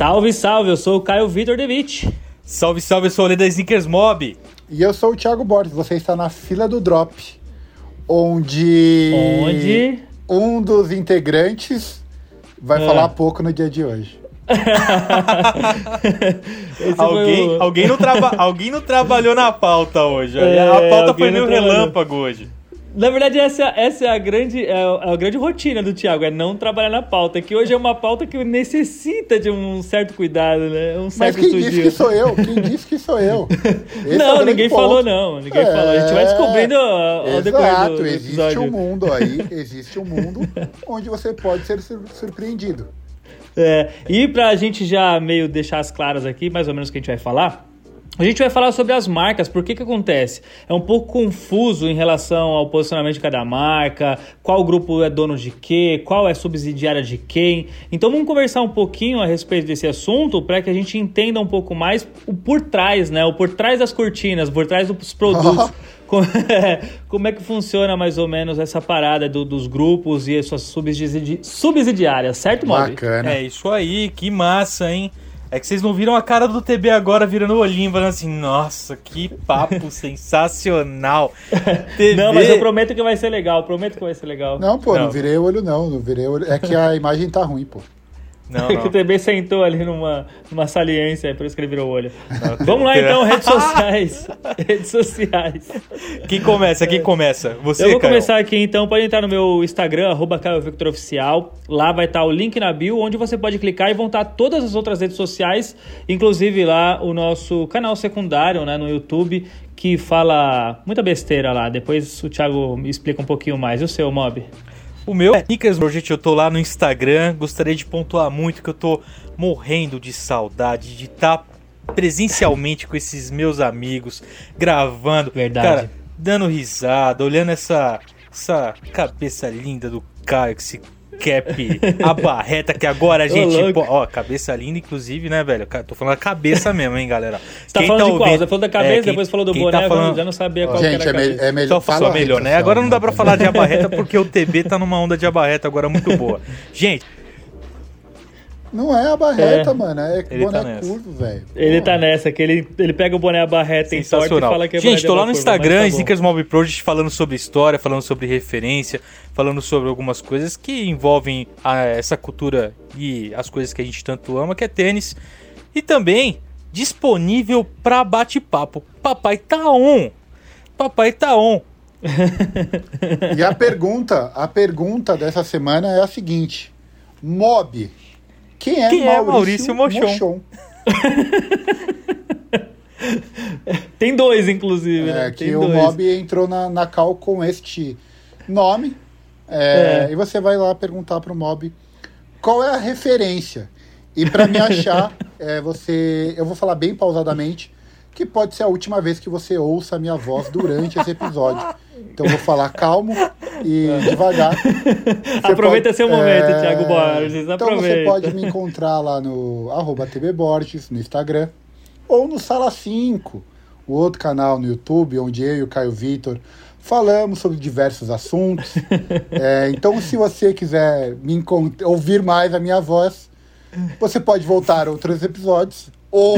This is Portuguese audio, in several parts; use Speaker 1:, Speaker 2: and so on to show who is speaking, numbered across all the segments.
Speaker 1: Salve, salve, eu sou o Caio Vitor Devitt.
Speaker 2: Salve, salve, eu sou o Lê da Sneakers Mob.
Speaker 3: E eu sou o Thiago Borges, você está na fila do Drop, onde,
Speaker 1: Onde?
Speaker 3: um dos integrantes vai
Speaker 1: É.
Speaker 3: falar pouco no dia de hoje.
Speaker 2: Alguém,
Speaker 1: o-
Speaker 2: alguém, não traba- alguém não trabalhou na pauta hoje.
Speaker 1: É,
Speaker 2: a pauta foi meio relâmpago hoje.
Speaker 1: Na verdade, essa, essa é, a grande, é a grande rotina do Thiago, é não trabalhar na pauta, que hoje é uma pauta que necessita de um certo cuidado, né? Um
Speaker 3: Mas
Speaker 1: certo
Speaker 3: quem disse que sou eu? Quem disse que sou eu? Esse é
Speaker 1: Não,
Speaker 3: grande
Speaker 1: ninguém
Speaker 3: ponto.
Speaker 1: falou não, ninguém
Speaker 3: É,
Speaker 1: falou. A gente vai descobrindo ao ao decorrer
Speaker 3: Exato,
Speaker 1: do,
Speaker 3: existe um mundo aí, existe um mundo onde você pode ser sur- surpreendido.
Speaker 1: É, e pra gente já meio deixar as claras aqui, mais ou menos o que a gente vai falar, a gente vai falar sobre as marcas, por que que acontece? É um pouco confuso em relação ao posicionamento de cada marca, qual grupo é dono de quê, qual é subsidiária de quem. Então vamos conversar um pouquinho a respeito desse assunto para que a gente entenda um pouco mais o por trás, né? O por trás das cortinas, por trás dos produtos. Como é, como é que funciona mais ou menos essa parada do- dos grupos e as suas subsidi- subsidiárias, certo, Mob?
Speaker 3: Bacana.
Speaker 2: É isso aí, que massa, hein? É que vocês não viram a cara do TB agora virando o olhinho, falando assim, nossa, que papo sensacional. TB,
Speaker 1: Não, mas eu prometo que vai ser legal, prometo que vai ser legal.
Speaker 3: Não, pô, não,
Speaker 2: Não.
Speaker 3: virei o olho não, não virei o olho. É que a imagem tá ruim, pô.
Speaker 2: Não,
Speaker 1: É que o
Speaker 2: não.
Speaker 1: TB sentou ali numa, numa saliência, por isso que ele virou o olho.
Speaker 2: Não,
Speaker 1: Vamos lá então, redes sociais. redes sociais.
Speaker 2: Quem começa? Quem começa? Você,
Speaker 1: Eu vou
Speaker 2: Caio.
Speaker 1: começar aqui então, pode entrar no meu Instagram, arroba Oficial. Lá vai estar o link na bio, onde você pode clicar e vão estar todas as outras redes sociais, inclusive lá o nosso canal secundário, né, no YouTube, que fala muita besteira lá. Depois o Thiago me explica um pouquinho mais. E o seu, Mob?
Speaker 2: O meu é Sneakers Project, eu tô lá no Instagram. Gostaria de pontuar muito que eu tô morrendo de saudade de estar presencialmente com esses meus amigos, gravando,
Speaker 1: Verdade.
Speaker 2: cara, dando risada, olhando essa, essa cabeça linda do Caio, com esse cap, a barreta que agora a gente. pô, ó, cabeça linda, inclusive, né, velho? Tô falando a cabeça mesmo, hein, galera?
Speaker 1: Você tá
Speaker 2: Quem
Speaker 1: falando de qual? Você falou da cabeça,
Speaker 2: É, quem-
Speaker 1: depois falou do
Speaker 2: quem
Speaker 1: boné,
Speaker 2: tá falando-
Speaker 1: já não sabia qual
Speaker 3: Gente,
Speaker 1: que era
Speaker 3: é,
Speaker 1: a
Speaker 3: me- é melhor.
Speaker 2: Só
Speaker 3: fala
Speaker 2: só melhor, né?
Speaker 3: social,
Speaker 2: Agora não dá pra
Speaker 3: né?
Speaker 2: falar de abarreta porque o TB tá numa onda de abarreta agora muito boa. Gente,
Speaker 3: Não é a barreta,
Speaker 1: É.
Speaker 3: mano. É
Speaker 2: Ele
Speaker 3: boné
Speaker 2: tá nessa.
Speaker 3: curvo, velho.
Speaker 1: Ele
Speaker 3: Pô.
Speaker 1: tá nessa, que ele, ele pega o boné a barreta em torta e
Speaker 2: sensacional.
Speaker 1: fala que é boné
Speaker 2: Gente, tô lá no
Speaker 1: curva,
Speaker 2: Instagram,
Speaker 1: tá.
Speaker 2: Sneakers Mob Project, falando sobre história, falando sobre referência, falando sobre algumas coisas que envolvem a- essa cultura e as coisas que a gente tanto ama, que é tênis. E também disponível pra bate-papo. Papai tá on! Papai tá on!
Speaker 3: E a pergunta, a pergunta dessa semana é a seguinte: Mob. Quem é
Speaker 2: Quem é
Speaker 3: Maurício,
Speaker 2: Maurício Mochon?
Speaker 1: Tem dois, inclusive, né?
Speaker 3: É,
Speaker 1: Tem
Speaker 3: que o. Mob entrou na, na cal com este nome. É,
Speaker 1: É.
Speaker 3: E você vai lá perguntar pro Mob qual é a referência. E para me achar, é, você, eu vou falar bem pausadamente, que pode ser a última vez que você ouça a minha voz durante esse episódio. Então eu vou falar calmo e devagar. Você
Speaker 1: Aproveita seu momento,
Speaker 3: é,
Speaker 1: Thiago Borges,
Speaker 3: Então
Speaker 1: aproveita.
Speaker 3: você pode me encontrar lá no arroba TB Borges, no Instagram, ou no Sala 5, o outro canal no YouTube, onde eu e o Caio Vitor falamos sobre diversos assuntos. É, então, se você quiser me ouvir mais a minha voz, você pode voltar a outros episódios ou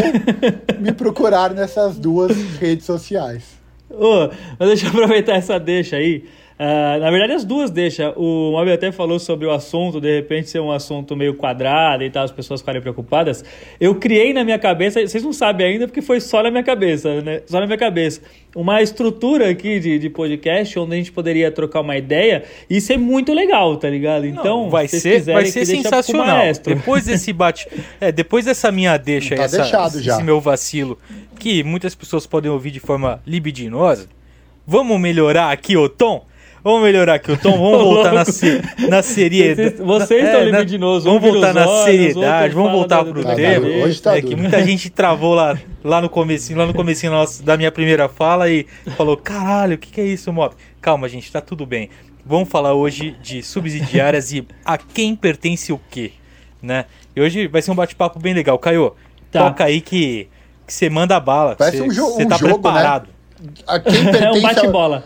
Speaker 3: me procurar nessas duas redes sociais.
Speaker 1: Ô, mas deixa eu aproveitar essa deixa aí. Ah, na verdade, as duas deixam. O Mob até falou sobre o assunto, de repente ser um assunto meio quadrado e tal, as pessoas ficarem preocupadas. Eu criei na minha cabeça, vocês não sabem ainda porque foi só na minha cabeça, né? Só na minha cabeça. Uma estrutura aqui de, de podcast onde a gente poderia trocar uma ideia e ser muito legal, tá ligado? Então,
Speaker 2: vai
Speaker 1: se vocês
Speaker 2: ser,
Speaker 1: quiserem
Speaker 2: vai ser
Speaker 1: deixa
Speaker 2: sensacional. Depois desse bate, é, depois dessa minha deixa,
Speaker 3: Tá
Speaker 2: essa, esse meu vacilo, que muitas pessoas podem ouvir de forma libidinosa. Vamos melhorar aqui o tom? Vamos melhorar aqui o tom, vamos voltar na, se, na seriedade.
Speaker 1: Vocês- estão libidinosos, um
Speaker 2: Vamos voltar na
Speaker 1: olhos,
Speaker 2: seriedade, vamos voltar pro
Speaker 1: da
Speaker 2: tema.
Speaker 3: Hoje tá
Speaker 2: é que
Speaker 3: duro.
Speaker 2: muita gente travou lá, lá no comecinho, lá no comecinho nosso- da minha primeira fala e falou, caralho, o que, que é isso, Mob? Calma, gente, tá tudo bem. Vamos falar hoje de subsidiárias e a quem pertence o quê, né? E hoje vai ser um bate-papo bem legal. Caio,
Speaker 1: Tá.
Speaker 2: toca aí que que você manda bala.
Speaker 3: Parece
Speaker 2: Você
Speaker 3: um jo- um
Speaker 2: tá
Speaker 3: jogo, né?
Speaker 2: preparado.
Speaker 3: A quem
Speaker 1: É um
Speaker 3: pertence a-
Speaker 1: bate-bola.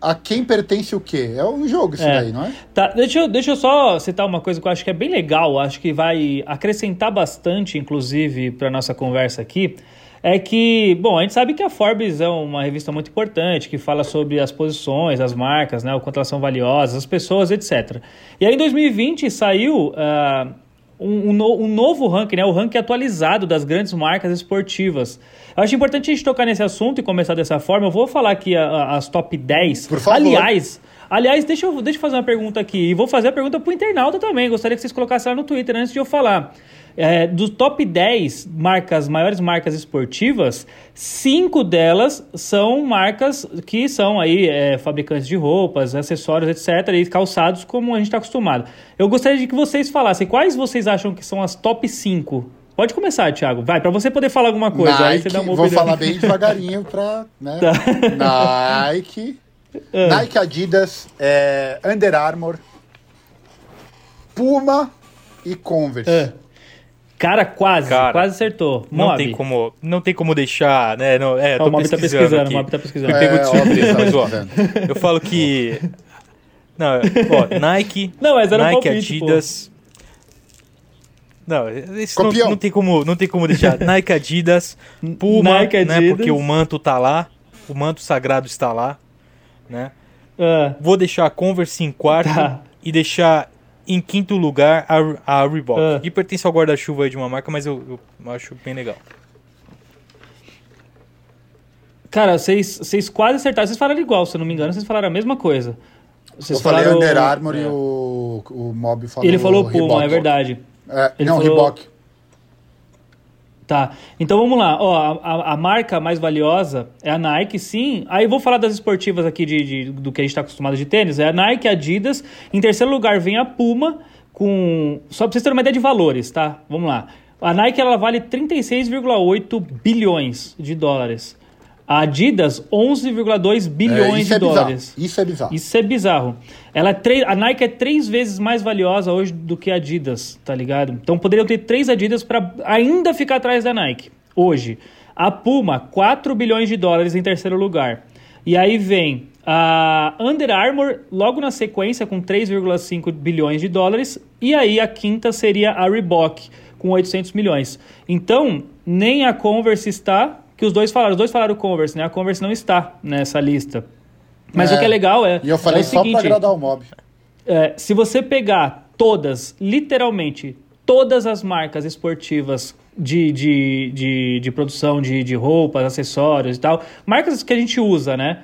Speaker 3: A quem pertence o quê? É um jogo isso
Speaker 1: É.
Speaker 3: daí, não é?
Speaker 1: Tá, deixa eu, deixa eu só citar uma coisa que eu acho que é bem legal, acho que vai acrescentar bastante, inclusive, para nossa conversa aqui. É que, bom, a gente sabe que a Forbes é uma revista muito importante, que fala sobre as posições, as marcas, né, o quanto elas são valiosas, as pessoas, etc. E aí em 2020 saiu ah, um, um no- um novo ranking, né, o ranking atualizado das grandes marcas esportivas. Eu acho importante a gente tocar nesse assunto e começar dessa forma. Eu vou falar aqui a- a- as top 10.
Speaker 3: Por favor.
Speaker 1: Aliás, Aliás, deixa eu, deixa eu fazer uma pergunta aqui. E vou fazer a pergunta pro internauta também. Gostaria que vocês colocassem lá no Twitter antes de eu falar. É, do top 10 marcas, maiores marcas esportivas, cinco delas são marcas que são aí é, fabricantes de roupas, acessórios, etc. E calçados, como a gente está acostumado. Eu gostaria de que vocês falassem quais vocês acham que são as top 5. Pode começar, Thiago. Vai, para você poder falar alguma coisa. aí você
Speaker 3: Nike,
Speaker 1: dá uma
Speaker 3: vou falar bem devagarinho pra. Né?
Speaker 1: Tá.
Speaker 3: Nike. Nike, Adidas, é, Under Armour, Puma e Converse.
Speaker 1: É. Cara, quase,
Speaker 2: Cara,
Speaker 1: quase acertou.
Speaker 2: Não
Speaker 1: Mob.
Speaker 2: tem como, não tem como deixar, né? Não, é, tô
Speaker 1: o Mob tá
Speaker 2: pesquisando
Speaker 1: o Mob tá pesquisando.
Speaker 2: Me pegou de surpresa,
Speaker 3: óbvio,
Speaker 2: mas ó, eu falo que não, ó, Nike,
Speaker 1: Não, mas era um
Speaker 2: Nike,
Speaker 1: palpite, pô.
Speaker 2: Adidas. Não, isso não, não tem como, não tem como deixar. Nike, Adidas, Puma,
Speaker 1: Nike,
Speaker 2: né?
Speaker 1: Adidas.
Speaker 2: Porque o manto tá lá, o manto sagrado está lá, né?
Speaker 1: Ah,
Speaker 2: Vou deixar a Converse em quarto
Speaker 1: Tá.
Speaker 2: e deixar em quinto lugar a, a Reebok.
Speaker 1: Ah.
Speaker 2: E pertence ao guarda-chuva aí de uma marca, mas eu, eu acho bem legal.
Speaker 1: cara, vocês, vocês quase acertaram. Vocês falaram igual, se eu não me engano, vocês falaram a mesma coisa. Vocês
Speaker 3: Eu falei
Speaker 1: falaram-
Speaker 3: Under Armour e
Speaker 1: é.
Speaker 3: o, o Mob falou
Speaker 1: Ele falou Puma,
Speaker 3: Reebok.
Speaker 1: é verdade.
Speaker 3: É,
Speaker 1: Ele
Speaker 3: não,
Speaker 1: falou-
Speaker 3: Reebok.
Speaker 1: Tá. Então vamos lá. Ó, a, a- marca mais valiosa é a Nike, sim. Aí vou falar das esportivas aqui de, de- do que a gente está acostumado de tênis. É a Nike, a Adidas. Em terceiro lugar vem a Puma, com. Só pra vocês terem uma ideia de valores, tá? Vamos lá. A Nike ela vale 36,8 bilhões de dólares. A Adidas, 11,2
Speaker 3: É,
Speaker 1: bilhões
Speaker 3: isso
Speaker 1: de
Speaker 3: é bizarro.
Speaker 1: dólares.
Speaker 3: Isso é bizarro.
Speaker 1: Isso é bizarro. Ela é a Nike é três vezes mais valiosa hoje do que a Adidas, tá ligado? Então poderiam ter três Adidas para ainda ficar atrás da Nike. Hoje. A Puma, 4 bilhões de dólares em terceiro lugar. E aí vem a Under Armour logo na sequência com 3,5 bilhões de dólares. E aí a quinta seria a Reebok com 800 milhões. Então, nem a Converse está, que os dois falaram, os dois falaram Converse, né? A Converse não está nessa lista. Mas
Speaker 3: É.
Speaker 1: o que é legal é.
Speaker 3: E eu falei
Speaker 1: é o
Speaker 3: só
Speaker 1: seguinte,
Speaker 3: pra agradar o Mob.
Speaker 1: é, se você pegar todas, literalmente, todas as marcas esportivas de, de, de, de produção de, de roupas, acessórios e tal, marcas que a gente usa, né?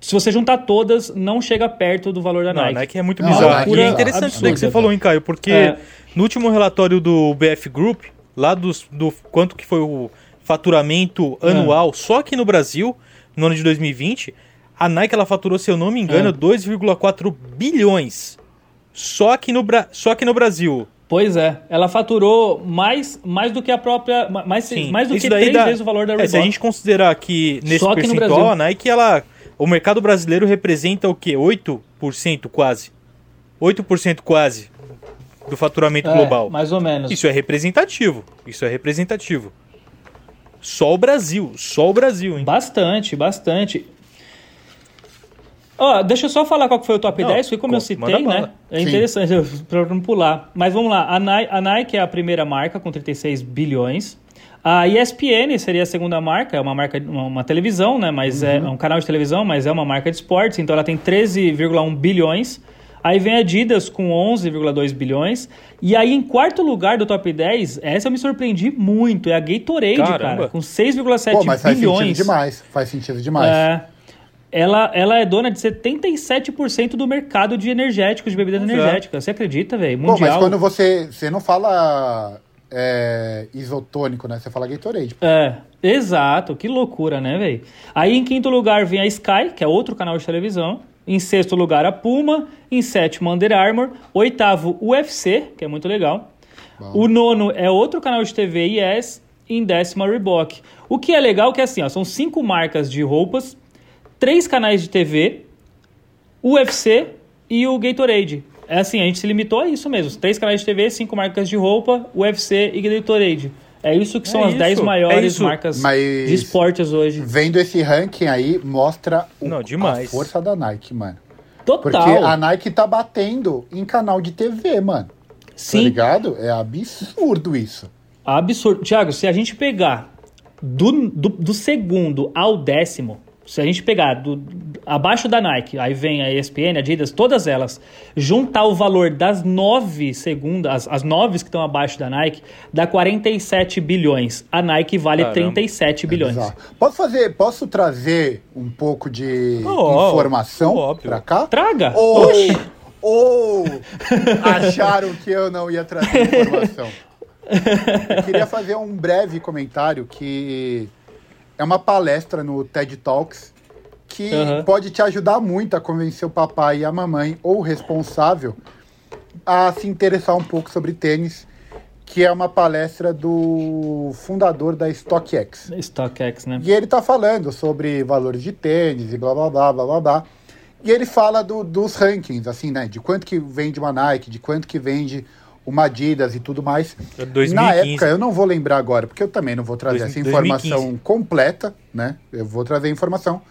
Speaker 1: Se você juntar todas, não chega perto do valor da
Speaker 2: Não, a
Speaker 1: Nike.
Speaker 2: Nike é muito bizarro.
Speaker 3: Nike
Speaker 2: E é interessante isso daí que você falou, hein, Caio? Porque
Speaker 1: É.
Speaker 2: no último relatório do BF Group, lá dos, do quanto que foi o faturamento
Speaker 1: É.
Speaker 2: anual só aqui no Brasil, no ano de 2020, a Nike ela faturou, se eu não me engano,
Speaker 1: É.
Speaker 2: 2,4 bilhões. Só aqui, no Bra só aqui no Brasil.
Speaker 1: Pois é, ela faturou mais, mais do que a própria. ma- Mais,
Speaker 2: Sim,
Speaker 1: mais do
Speaker 2: isso
Speaker 1: que três
Speaker 2: dá-
Speaker 1: vezes o valor da
Speaker 2: É,
Speaker 1: Reebok.
Speaker 2: se a gente considerar que nesse
Speaker 1: Só no
Speaker 2: percentual,
Speaker 1: Brasil.
Speaker 2: a Nike, ela, o mercado brasileiro representa o quê? 8% quase. 8% quase do faturamento
Speaker 1: É,
Speaker 2: global.
Speaker 1: Mais ou menos.
Speaker 2: Isso é representativo. Isso é representativo. Só o Brasil. Só o Brasil, hein?
Speaker 1: Bastante, bastante. Ó, deixa eu só falar qual foi o top
Speaker 2: Não,
Speaker 1: 10, porque como eu citei, né? É
Speaker 3: Sim.
Speaker 1: interessante, pra não pular. Mas vamos lá, a Nike, a Nike é a primeira marca com 36 bilhões. A ESPN seria a segunda marca, é uma marca, uma, uma televisão, né? Mas é um canal de televisão, mas é uma marca de esportes, então ela tem 13,1 bilhões. Aí vem a Adidas com 11,2 bilhões. E aí, em quarto lugar do top 10, essa eu me surpreendi muito, é a Gatorade,
Speaker 2: Caramba.
Speaker 1: cara, com 6,7
Speaker 3: Pô, mas faz
Speaker 1: bilhões.
Speaker 3: sentido demais. Faz sentido demais.
Speaker 1: É, ela, ela é dona de 77% do mercado de energéticos, de bebidas
Speaker 2: Pois é.
Speaker 1: energéticas. Você acredita, velho? Mundial.
Speaker 3: mas quando você. Você não fala é, isotônico, né? Você fala Gatorade.
Speaker 1: É, exato. Que loucura, né, velho? Aí em quinto lugar vem a Sky, que é outro canal de televisão. Em sexto lugar, a Puma. Em sétimo, Under Armour. Oitavo, UFC, que é muito legal. O nono é outro canal de TV. E em décimo, a Reebok. O que é legal é que assim, ó, são cinco marcas de roupas, três canais de TV, UFC e o Gatorade. É assim, a gente se limitou a isso mesmo. Três canais de TV, cinco marcas de roupa, UFC e Gatorade. É isso que são
Speaker 2: É
Speaker 1: as 10
Speaker 2: isso, é
Speaker 1: maiores
Speaker 2: isso.
Speaker 1: marcas
Speaker 3: Mas-
Speaker 1: de esportes hoje.
Speaker 3: Vendo esse ranking aí, mostra o-
Speaker 2: Não, demais.
Speaker 3: a força da Nike, mano. Porque
Speaker 1: Total.
Speaker 3: a Nike tá batendo em canal de TV, mano. Tá
Speaker 1: Sim,
Speaker 3: ligado? É absurdo isso.
Speaker 1: absurdo. Tiago, se a gente pegar do, do, do segundo ao décimo, se a gente pegar do, abaixo da Nike, aí vem a ESPN, a Adidas, todas elas, juntar o valor das nove segundas, as, as nove que estão abaixo da Nike, dá 47 bilhões. A Nike vale
Speaker 2: Caramba.
Speaker 1: 37 bilhões.
Speaker 3: Exato. Posso fazer, posso trazer um pouco de
Speaker 2: Oh,
Speaker 3: informação
Speaker 2: óbvio.
Speaker 3: pra cá?
Speaker 1: Traga!
Speaker 3: Ou, ou acharam que eu não ia trazer informação? Eu queria fazer um breve comentário que é uma palestra no TED Talks que
Speaker 1: Aham.
Speaker 3: pode te ajudar muito a convencer o papai e a mamãe ou o responsável a se interessar um pouco sobre tênis, que é uma palestra do fundador da StockX.
Speaker 1: StockX, né?
Speaker 3: E ele tá falando sobre valores de tênis e blá blá blá blá blá blá. E ele fala do- dos rankings, assim, né? De quanto que vende uma Nike, de quanto que vende uma Adidas e tudo mais.
Speaker 2: 2015.
Speaker 3: Na época, eu não vou lembrar agora, porque eu também não vou trazer
Speaker 2: Dois-
Speaker 3: essa informação
Speaker 2: 2015.
Speaker 3: completa, né? Eu vou trazer informação.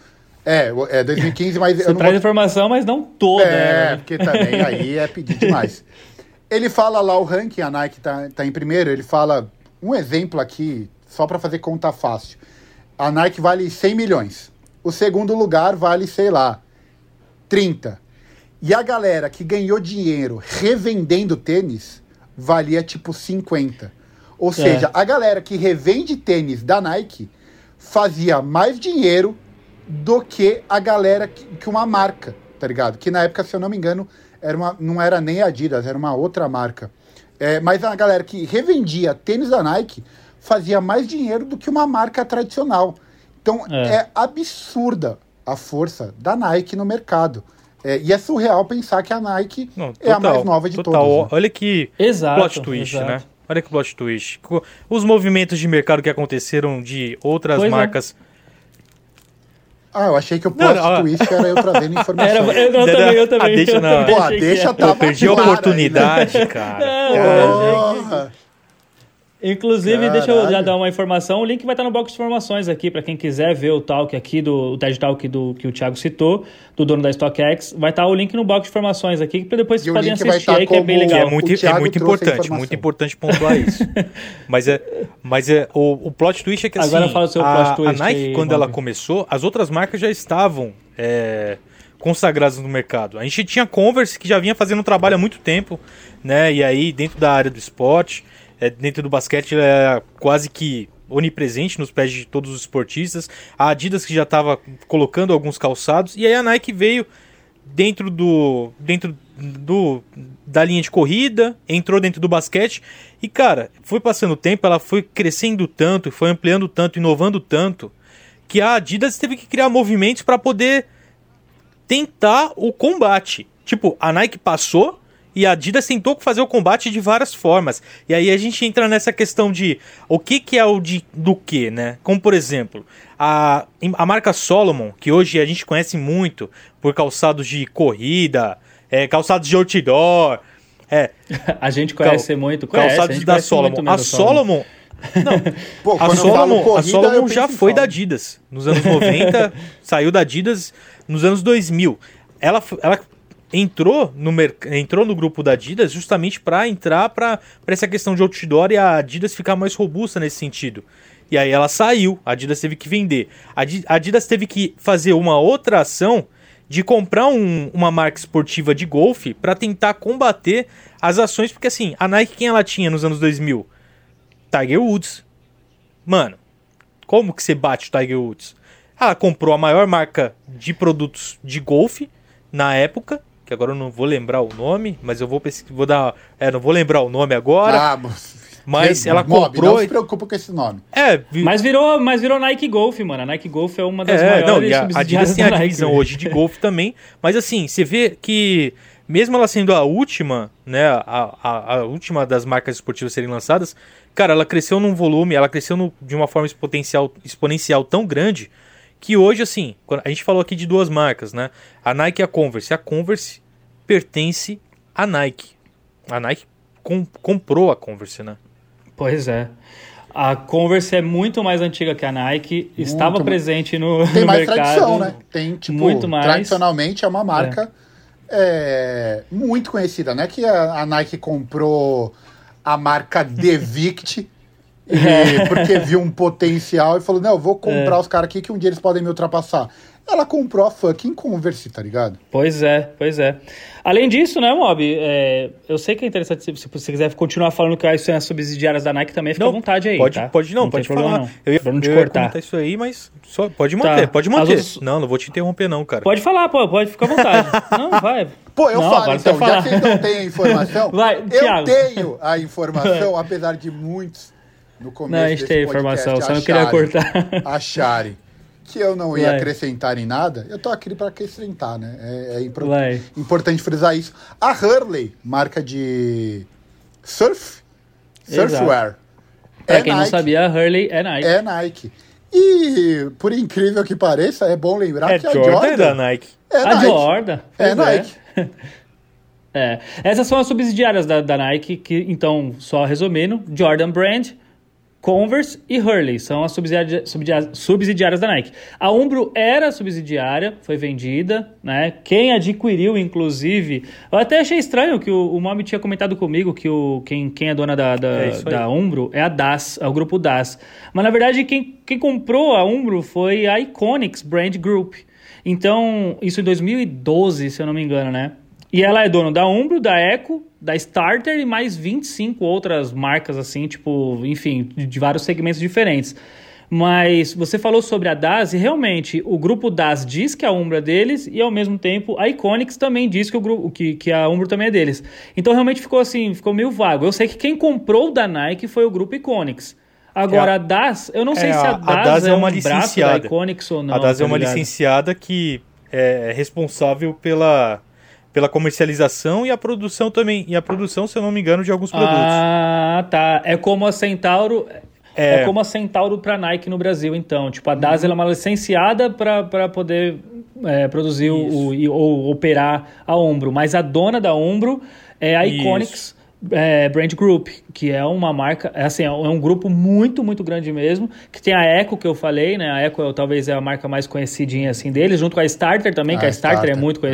Speaker 3: É, é 2015, mas
Speaker 1: Você
Speaker 3: eu não
Speaker 1: traz
Speaker 3: vou
Speaker 1: informação, mas não toda.
Speaker 3: é,
Speaker 1: né?
Speaker 3: porque também aí é pedir demais. Ele fala lá o ranking, a Nike tá, tá em primeiro, ele fala um exemplo aqui, só para fazer conta fácil. A Nike vale 100 milhões. O segundo lugar vale, sei lá, 30. E a galera que ganhou dinheiro revendendo tênis valia tipo 50. Ou seja, a galera que revende tênis da Nike fazia mais dinheiro do que a galera que, que uma marca, tá ligado? Que na época, se eu não me engano, era uma, não era nem Adidas, era uma outra marca. É, mas a galera que revendia tênis da Nike fazia mais dinheiro do que uma marca tradicional. Então
Speaker 1: É.
Speaker 3: é, absurda a força da Nike no mercado. É, e é surreal pensar que a Nike
Speaker 2: Não,
Speaker 3: é a
Speaker 2: total,
Speaker 3: mais nova de
Speaker 2: total.
Speaker 3: todas. né?
Speaker 2: Olha que
Speaker 1: Exato,
Speaker 2: plot twist,
Speaker 1: exato.
Speaker 2: né? Olha que plot twist. Os movimentos de mercado que aconteceram de outras
Speaker 1: Pois é.
Speaker 2: marcas.
Speaker 3: Ah, eu achei que o
Speaker 2: Não,
Speaker 3: plot
Speaker 2: não, ó.
Speaker 3: twist era eu trazendo informação.
Speaker 1: Era, eu, eu também, eu também.
Speaker 2: Ah, deixa
Speaker 1: eu
Speaker 2: não.
Speaker 1: também
Speaker 3: Pô, deixa tá-
Speaker 2: Pô, perdi a
Speaker 3: aí, né?
Speaker 2: oportunidade, cara.
Speaker 1: Não, Inclusive, deixa eu já
Speaker 3: Caralho.
Speaker 1: dar uma informação. O link vai estar no box de informações aqui para quem quiser ver o talk aqui do o TED Talk do que o Thiago citou, do dono da StockX. Vai estar o link no box de informações aqui para depois vocês podem assistir
Speaker 3: tá
Speaker 1: aí que é bem legal.
Speaker 2: é muito, é muito importante, muito importante pontuar isso. mas é, mas é o, o plot twist é que assim,
Speaker 1: Agora fala o seu
Speaker 2: a,
Speaker 1: plot twist
Speaker 2: a Nike
Speaker 1: aí,
Speaker 2: quando ela começou, as outras marcas já estavam é, consagradas no mercado. A gente tinha Converse que já vinha fazendo um trabalho há muito tempo, né? E aí dentro da área do esporte, é, dentro do basquete, é quase que onipresente nos pés de todos os esportistas. A Adidas que já estava colocando alguns calçados e aí a Nike veio dentro do dentro do da linha de corrida, entrou dentro do basquete e cara, foi passando o tempo, ela foi crescendo tanto, foi ampliando tanto, inovando tanto que a Adidas teve que criar movimentos para poder tentar o combate. Tipo, a Nike passou e a Adidas tentou fazer o combate de várias formas. E aí a gente entra nessa questão de o que, que é o de, do que, né? Como por exemplo, a, a marca Solomon, que hoje a gente conhece muito por calçados de corrida, é, calçados de outdoor, é,
Speaker 1: A gente conhece muito, conhece, a
Speaker 2: calçados da Solomon. A Solomon,
Speaker 3: Pô,
Speaker 2: a Solomon, a
Speaker 3: corrida, eu
Speaker 2: Solomon já foi da. Adidas. Nos anos 90, saiu da Adidas nos anos 2000. Ela, ela entrou, no entrou no grupo da Adidas justamente para entrar para essa questão de outdoor e a Adidas ficar mais robusta nesse sentido. E aí ela saiu, a Adidas teve que vender. A Adidas teve que fazer uma outra ação de comprar um- uma marca esportiva de golfe para tentar combater as ações, porque assim, a Nike quem ela tinha nos anos 2000? Tiger Woods. Mano, como que você bate o Tiger Woods? Ela comprou a maior marca de produtos de golfe na época, que agora eu não vou lembrar o nome, mas eu vou pesquisar, vou dar, é, não vou lembrar o nome agora,
Speaker 3: Ah, mas
Speaker 2: mas ela
Speaker 3: Mob,
Speaker 2: comprou
Speaker 3: Não se preocupa com esse nome.
Speaker 2: é, vi-
Speaker 1: Mas virou, mas virou Nike Golf, mano. A Nike Golf é uma das
Speaker 2: é,
Speaker 1: maiores
Speaker 2: não, e a Adidas tem a
Speaker 1: Nike.
Speaker 2: divisão hoje de golfe também, mas assim, você vê que mesmo ela sendo a última, né, a, a, a última das marcas esportivas serem lançadas, cara, ela cresceu num volume, ela cresceu no- de uma forma exponencial, exponencial tão grande que hoje, assim, quando- a gente falou aqui de duas marcas, né, a Nike e a Converse. A Converse pertence à Nike. A Nike com- comprou a Converse, né?
Speaker 1: Pois é. A Converse é muito mais antiga que a Nike, estava
Speaker 3: mais.
Speaker 1: presente no,
Speaker 3: Tem
Speaker 1: no
Speaker 3: mais
Speaker 1: mercado.
Speaker 3: tradição, né? Tem, tipo,
Speaker 1: muito mais.
Speaker 3: tradicionalmente é uma marca é, muito conhecida, né? Que a, a Nike comprou a marca Devict, e- porque viu um potencial e falou, não, eu vou comprar
Speaker 1: É.
Speaker 3: os caras aqui que um dia eles podem me ultrapassar. Ela comprou a fucking Converse, tá ligado?
Speaker 1: Pois é, pois é. Além disso, né, Mob? é, eu sei que é interessante, se, se você quiser continuar falando que isso é as subsidiárias da Nike também, fica à vontade aí,
Speaker 2: pode,
Speaker 1: tá?
Speaker 2: pode não,
Speaker 1: tem
Speaker 2: pode
Speaker 1: problema,
Speaker 2: falar.
Speaker 1: Não.
Speaker 2: Eu ia,
Speaker 1: pra não te
Speaker 2: eu ia
Speaker 1: cortar.
Speaker 2: isso aí, mas só, pode manter,
Speaker 1: Tá.
Speaker 2: pode manter.
Speaker 1: outras-
Speaker 2: Não, não vou te interromper não, cara.
Speaker 1: Pode falar, pô, pode ficar à vontade. não, vai.
Speaker 3: Pô, eu
Speaker 1: Não,
Speaker 3: falo então, já
Speaker 1: fala.
Speaker 3: que vocês não têm a informação,
Speaker 1: Vai,
Speaker 3: eu
Speaker 1: Thiago.
Speaker 3: tenho a informação, apesar de muitos no começo
Speaker 1: Não, a gente
Speaker 3: desse
Speaker 1: tem
Speaker 3: podcast
Speaker 1: informação, só não queria cortar.
Speaker 3: acharem que eu não ia
Speaker 1: Vai.
Speaker 3: acrescentar em nada, eu tô aqui para acrescentar, né? É, é impro-
Speaker 1: Vai.
Speaker 3: importante frisar isso. A Hurley, marca de surf, surfwear,
Speaker 1: Pra
Speaker 3: é
Speaker 1: quem não
Speaker 3: Nike,
Speaker 1: sabia, a Hurley é Nike.
Speaker 3: é Nike. E, por incrível que pareça, é bom lembrar
Speaker 2: É
Speaker 3: que a
Speaker 2: Jordan,
Speaker 3: Jordan
Speaker 2: é da Nike.
Speaker 3: é
Speaker 1: a
Speaker 3: Nike.
Speaker 1: Jordan.
Speaker 3: É
Speaker 1: pois
Speaker 3: Nike.
Speaker 1: É. Essas são as subsidiárias da, da Nike, que, então, só resumindo, Jordan Brand, Converse e Hurley são as subsidiárias da Nike. A Umbro era subsidiária, foi vendida, né? Quem adquiriu, inclusive... Eu até achei estranho que o, o Mob tinha comentado comigo que o, quem, quem é dona da, da,
Speaker 2: É
Speaker 1: da Umbro é a DAS, é o grupo DAS. Mas, na verdade, quem, quem comprou a Umbro foi a Iconics Brand Group. Então, isso em 2012, se eu não me engano, né? E ela é dona da Umbro, da Eco, da Starter e mais 25 outras marcas, assim, tipo, enfim, de, vários segmentos diferentes. Mas você falou sobre a DAS e realmente o grupo DAS diz que a Umbro é deles e ao mesmo tempo a Iconics também diz que, o grupo, que, que a Umbro também é deles. Então realmente ficou assim, ficou meio vago. Eu sei que quem comprou da Nike foi o grupo Iconics. Agora
Speaker 2: É a-
Speaker 1: a DAS, eu não sei
Speaker 2: É,
Speaker 1: se a
Speaker 2: a-
Speaker 1: DAS,
Speaker 2: DAS
Speaker 1: é,
Speaker 2: é
Speaker 1: um
Speaker 2: uma
Speaker 1: braço da
Speaker 2: licenciada.
Speaker 1: Iconics ou não.
Speaker 2: a DAS é
Speaker 1: tá
Speaker 2: uma
Speaker 1: ligado?
Speaker 2: licenciada que é responsável pela, pela comercialização e a produção também. E a produção, se eu não me engano, de alguns produtos.
Speaker 1: Ah, tá. É como a Centauro. É,
Speaker 2: É.
Speaker 1: como a Centauro para Nike no Brasil, então. Tipo, a DAS ela é uma licenciada para poder é, produzir o, o- ou operar a Umbro. Mas a dona da Umbro é a
Speaker 2: Isso.
Speaker 1: Iconics é, Brand Group, que é uma marca, é assim, é um é um grupo muito, muito grande mesmo, que tem a Eco que eu falei, né? A Eco é, talvez é a marca mais conhecidinha assim deles, junto com a Starter também, que
Speaker 3: Ah,
Speaker 1: a Starter,
Speaker 3: Starter,
Speaker 1: é muito
Speaker 3: é.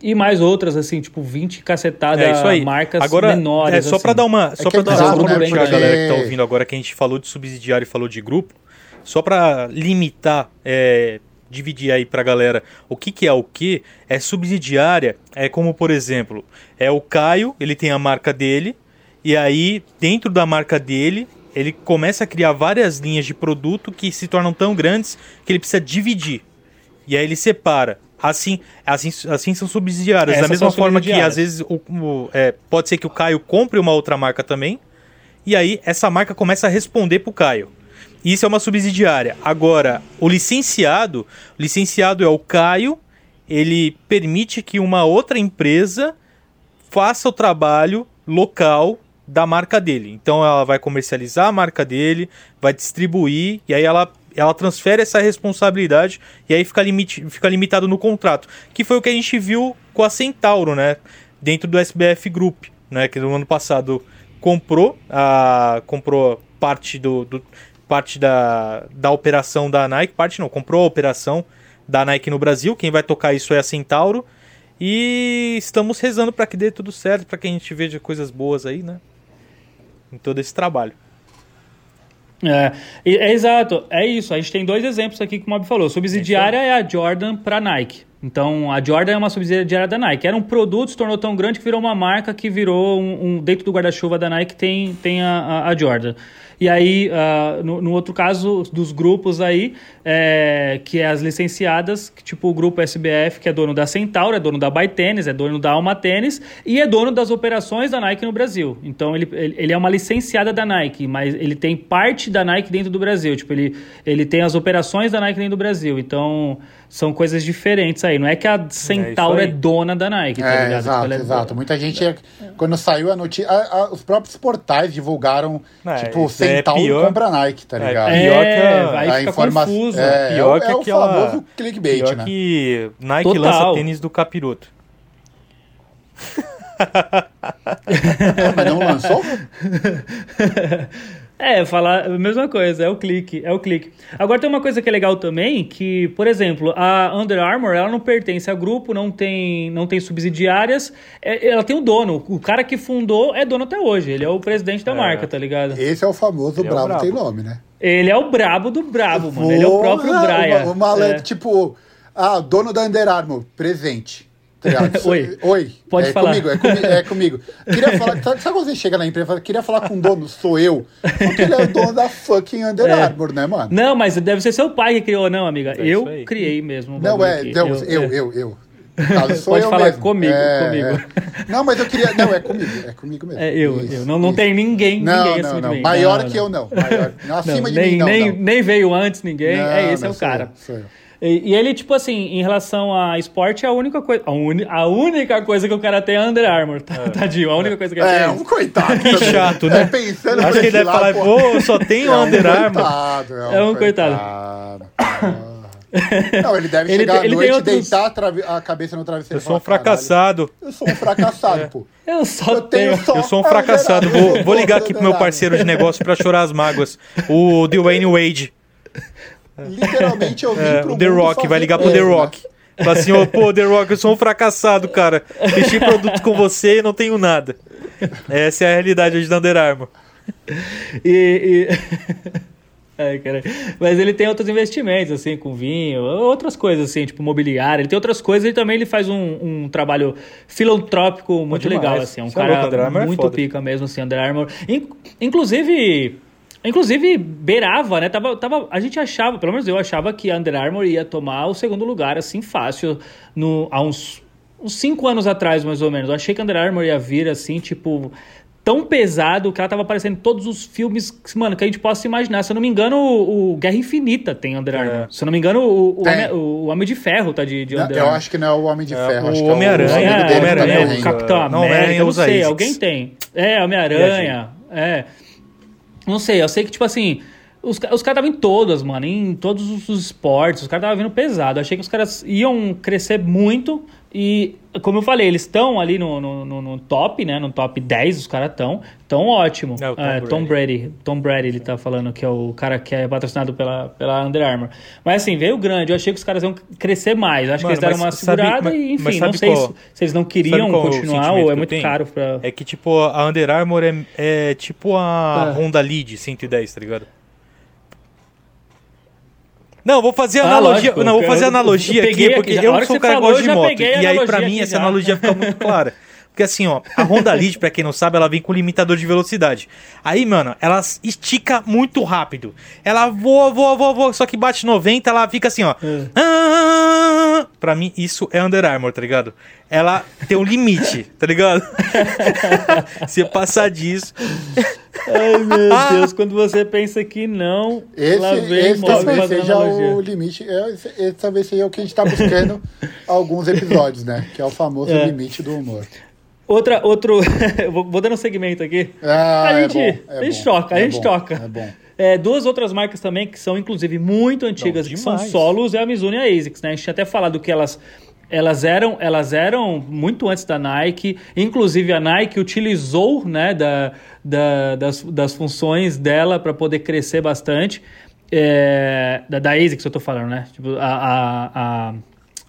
Speaker 1: E mais outras, assim, tipo, 20 cacetadas
Speaker 2: É isso aí.
Speaker 1: marcas
Speaker 2: agora,
Speaker 1: menores.
Speaker 2: é, só
Speaker 1: assim.
Speaker 2: para dar uma, só
Speaker 3: que
Speaker 2: para
Speaker 3: é
Speaker 2: dar uma
Speaker 1: né,
Speaker 2: pra
Speaker 1: porque-
Speaker 2: galera que tá ouvindo agora que a gente falou de subsidiário e falou de grupo, só para limitar, é, dividir aí pra galera o que que é o que, é subsidiária, é como por exemplo, é o Caio, ele tem a marca dele e aí dentro da marca dele ele começa a criar várias linhas de produto que se tornam tão grandes que ele precisa dividir. E aí ele separa. Assim, assim, assim são subsidiárias.
Speaker 1: Essas
Speaker 2: da mesma forma que às vezes o- o- é, pode ser que o Caio compre uma outra marca também. E aí essa marca começa a responder pro Caio. Isso é uma subsidiária. Agora, o licenciado, o licenciado é o Caio, ele permite que uma outra empresa faça o trabalho local da marca dele. Então ela vai comercializar a marca dele, vai distribuir e aí ela ela transfere essa responsabilidade e aí fica, limite, fica limitado no contrato. Que foi o que a gente viu com a Centauro, né? Dentro do SBF Group, né? Que no ano passado comprou a comprou parte do, do- parte da, da operação da Nike, parte não, comprou a operação da Nike no Brasil. Quem vai tocar isso é a Centauro. E estamos rezando para que dê tudo certo, para que a gente veja coisas boas aí, né? Em todo esse trabalho.
Speaker 1: É, e- é exato, é isso. A gente tem dois exemplos aqui que o Mob falou. Subsidiária é a Jordan para Nike. Então, a Jordan é uma subsidiária da Nike. Era um produto, se tornou tão grande que virou uma marca que virou um, um- dentro do guarda-chuva da Nike tem, tem a, a- a Jordan. E aí, ah, no, no outro caso dos grupos aí, é, que é as licenciadas, que, tipo o grupo SBF, que é dono da Centauro, é dono da By é dono da Alma Tênis e é dono das operações da Nike no Brasil. Então, ele, ele, ele é uma licenciada da Nike, mas ele tem parte da Nike dentro do Brasil. Tipo, ele, ele tem as operações da Nike dentro do Brasil. Então, são coisas diferentes aí. Não é que a Centauro é,
Speaker 2: aí.
Speaker 1: dona da Nike, tá
Speaker 3: É,
Speaker 1: ligado?
Speaker 3: exato,
Speaker 1: Ela é-
Speaker 3: exato. Muita gente, quando saiu a notícia, a- a- os próprios portais divulgaram,
Speaker 2: É,
Speaker 3: tipo,
Speaker 2: é
Speaker 3: Centauro
Speaker 2: pior.
Speaker 3: compra Nike, tá
Speaker 2: É,
Speaker 3: ligado?
Speaker 2: pior que
Speaker 1: É,
Speaker 2: a-
Speaker 1: vai
Speaker 3: a
Speaker 1: ficar
Speaker 3: informa-
Speaker 1: confuso.
Speaker 3: É,
Speaker 2: Pior
Speaker 3: é,
Speaker 2: que
Speaker 3: o- é o
Speaker 2: aquela-
Speaker 3: famoso clickbait,
Speaker 2: Pior
Speaker 3: né?
Speaker 2: que Nike
Speaker 1: Total.
Speaker 2: lança tênis do capiroto.
Speaker 3: É, mas não lançou?
Speaker 1: É, falar a mesma coisa, é o clique, é o clique. Agora tem uma coisa que é legal também, que, por exemplo, a Under Armour, ela não pertence a grupo, não tem, não tem subsidiárias, é- ela tem um dono. O cara que fundou é dono até hoje, ele é o presidente da
Speaker 2: É.
Speaker 1: marca, tá ligado?
Speaker 3: Esse é o famoso
Speaker 2: Ele é o
Speaker 3: bravo
Speaker 2: brabo.
Speaker 3: tem nome, né?
Speaker 1: Ele é o brabo do brabo, mano. Ele é o próprio Brian.
Speaker 3: O, o malandro,
Speaker 1: É.
Speaker 3: tipo, ah, dono da Under Armour, presente.
Speaker 1: Oi.
Speaker 3: Oi.
Speaker 1: Pode
Speaker 3: é
Speaker 1: falar.
Speaker 3: Comigo, é, comigo, é comigo. Queria falar, sabe, sabe quando você chega na empresa e fala, queria falar com o dono, sou eu? Porque ele é o dono da fucking Under
Speaker 1: É.
Speaker 3: Armour, né, mano?
Speaker 1: Não, mas deve ser seu pai que criou, não, amiga.
Speaker 2: É
Speaker 1: eu criei mesmo.
Speaker 3: Não, é, não, eu,
Speaker 1: é.
Speaker 3: eu, eu. Caso, sou
Speaker 1: Pode
Speaker 3: eu
Speaker 1: falar
Speaker 3: mesmo.
Speaker 1: comigo,
Speaker 3: É,
Speaker 1: comigo.
Speaker 3: é. Não, mas eu queria. Não, é comigo, é comigo mesmo.
Speaker 1: É, eu,
Speaker 3: Isso,
Speaker 1: eu. Não, não
Speaker 3: isso.
Speaker 1: tem ninguém,
Speaker 3: Não,
Speaker 1: ninguém
Speaker 3: não,
Speaker 1: acima
Speaker 3: não.
Speaker 1: de mim.
Speaker 3: Maior
Speaker 1: Não,
Speaker 3: que
Speaker 1: não.
Speaker 3: eu, não. Maior, acima de
Speaker 1: nem,
Speaker 3: mim, não.
Speaker 1: nem,
Speaker 3: não.
Speaker 1: nem veio antes ninguém.
Speaker 3: Não,
Speaker 1: é esse
Speaker 3: não,
Speaker 1: é o
Speaker 3: sou
Speaker 1: cara.
Speaker 3: eu, sou eu.
Speaker 1: E, e ele, tipo assim, em relação a esporte, a única coisa. A, uni- a única coisa que o cara tem é Under Armour, tá, tadinho. A única coisa que ele
Speaker 3: É,
Speaker 1: tem.
Speaker 3: um coitado.
Speaker 2: Que chato, né?
Speaker 3: É, pensando
Speaker 2: Acho que ele deve falar,
Speaker 3: pô,
Speaker 2: pô, só tem o
Speaker 3: é um
Speaker 2: Under Armour.
Speaker 3: coitado,
Speaker 1: É um coitado.
Speaker 3: coitado. Não, ele deve
Speaker 1: Ele
Speaker 3: chegar
Speaker 1: tem-
Speaker 3: à
Speaker 1: ele
Speaker 3: noite,
Speaker 1: tem outros-
Speaker 3: deitar a, a cabeça no travesseiro
Speaker 2: Eu
Speaker 3: e
Speaker 2: sou um fracassado.
Speaker 3: "Caralho, Eu sou um fracassado, pô.
Speaker 1: Eu só
Speaker 3: Eu tenho
Speaker 1: tenho.
Speaker 3: só-
Speaker 2: Eu sou um
Speaker 3: É
Speaker 2: fracassado. Vou,
Speaker 3: eu
Speaker 2: vou ligar aqui pro meu parceiro de negócio pra chorar as mágoas. O Dwayne Wade.
Speaker 3: Literalmente eu vim
Speaker 2: É,
Speaker 3: pro
Speaker 2: o The
Speaker 3: mundo
Speaker 2: Rock.
Speaker 3: fazer
Speaker 2: Vai ligar pro The
Speaker 3: né?
Speaker 2: Rock. Fala assim, ô, pô, The Rock, eu sou um fracassado, cara. Fechei produto com você e não tenho nada. Essa é a realidade hoje da Under Armour.
Speaker 1: E. e... Ai, cara. Mas ele tem outros investimentos, assim, com vinho, outras coisas, assim, tipo mobiliário. Ele tem outras coisas e também ele faz um, um trabalho filantrópico muito
Speaker 2: demais.
Speaker 1: legal, assim. É um
Speaker 2: Você é louco,
Speaker 1: cara
Speaker 2: é
Speaker 1: muito
Speaker 2: foda.
Speaker 1: pica mesmo, assim, Under Armour. In- inclusive. Inclusive, beirava, né? Tava, tava, a gente achava, pelo menos eu achava que a Under Armour ia tomar o segundo lugar, assim, fácil, no, há uns, uns cinco anos atrás, mais ou menos. Eu achei que a Under Armour ia vir, assim, tipo, tão pesado que ela tava aparecendo em todos os filmes, que, mano, que a gente possa imaginar. Se eu não me engano, o, o Guerra Infinita tem Under Armour. Se eu não me engano, o, o. Homem, o Homem de Ferro tá de, de
Speaker 3: Não,
Speaker 1: Under
Speaker 3: eu
Speaker 1: Armour.
Speaker 3: acho que não é o Homem de Ferro.
Speaker 2: o
Speaker 3: é
Speaker 2: Homem-Aranha,
Speaker 3: amigo
Speaker 1: É,
Speaker 3: tá
Speaker 2: Homem-Aranha
Speaker 3: morrendo.
Speaker 1: o Capitão
Speaker 2: Não,
Speaker 1: América, eu não
Speaker 2: usa
Speaker 1: sei, alguém tem. É, Homem-Aranha, é. Não sei, eu sei que, tipo assim, os, os caras estavam em todas, mano, em todos os- os esportes, os caras estavam vindo pesado. Eu achei que os caras iam crescer muito e, como eu falei, eles estão ali no, no, no- no top, né, no top 10, os caras estão, tão ótimo.
Speaker 2: É, Tom
Speaker 1: É, Tom Brady, Tom Brady, ele tá falando que é o cara que é patrocinado pela, pela Under Armour. Mas assim, veio grande, eu achei que os caras iam crescer mais. Acho
Speaker 2: Mano,
Speaker 1: que eles deram uma
Speaker 2: sabe-
Speaker 1: segurada
Speaker 2: mas-
Speaker 1: e, enfim, não
Speaker 2: sabe
Speaker 1: sei
Speaker 2: qual-
Speaker 1: se, eles não queriam
Speaker 2: Sabe
Speaker 1: continuar ou é muito
Speaker 2: tenho?
Speaker 1: caro pra...
Speaker 2: É que, tipo, a Under Armour é, é tipo a
Speaker 1: Ah.
Speaker 2: Honda Lead 110, tá ligado? Não, vou fazer
Speaker 1: Ah,
Speaker 2: analogia.
Speaker 1: lógico,
Speaker 2: não, vou
Speaker 1: eu-
Speaker 2: fazer
Speaker 1: eu
Speaker 2: analogia
Speaker 1: peguei
Speaker 2: aqui,
Speaker 1: aqui,
Speaker 2: porque
Speaker 1: já- a
Speaker 2: eu sou um cara que gosta de
Speaker 1: eu
Speaker 2: moto. E aí, pra mim,
Speaker 1: aqui
Speaker 2: essa
Speaker 1: já.
Speaker 2: analogia fica muito clara. Porque assim, ó, a Honda Lead, pra quem não sabe, ela vem com limitador de velocidade. Aí, mano, ela estica muito rápido. Ela voa, voa, voa, voa, só que bate 90, ela fica assim, ó.
Speaker 1: É.
Speaker 2: Ah, pra mim, isso é Under Armour, tá ligado? Ela tem um limite, tá ligado? Se passar disso.
Speaker 1: Ai, meu Deus, quando você pensa que não,
Speaker 3: Esse,
Speaker 1: lá vem
Speaker 3: esse talvez seja
Speaker 1: analogia.
Speaker 3: o limite. é, Esse, esse talvez seja o que a gente tá buscando alguns episódios, né? Que é o famoso
Speaker 1: É.
Speaker 3: limite do humor.
Speaker 1: Outra, outro, vou, dando um segmento aqui.
Speaker 3: Ah,
Speaker 1: a
Speaker 3: é
Speaker 1: gente,
Speaker 3: bom, é
Speaker 1: a gente
Speaker 3: bom,
Speaker 1: troca, a
Speaker 3: é
Speaker 1: gente
Speaker 3: bom,
Speaker 1: troca.
Speaker 3: É bom.
Speaker 1: É, duas outras marcas também que são, inclusive, muito antigas,
Speaker 2: Não,
Speaker 1: que são solos, é a Mizuno e a ASICS, né? A gente tinha até falado que elas, elas, eram, elas eram muito antes da Nike. Inclusive, a Nike utilizou né, da, da- das, das funções dela para poder crescer bastante. É, da, da ASICS eu tô falando, né? Tipo, a, a, a,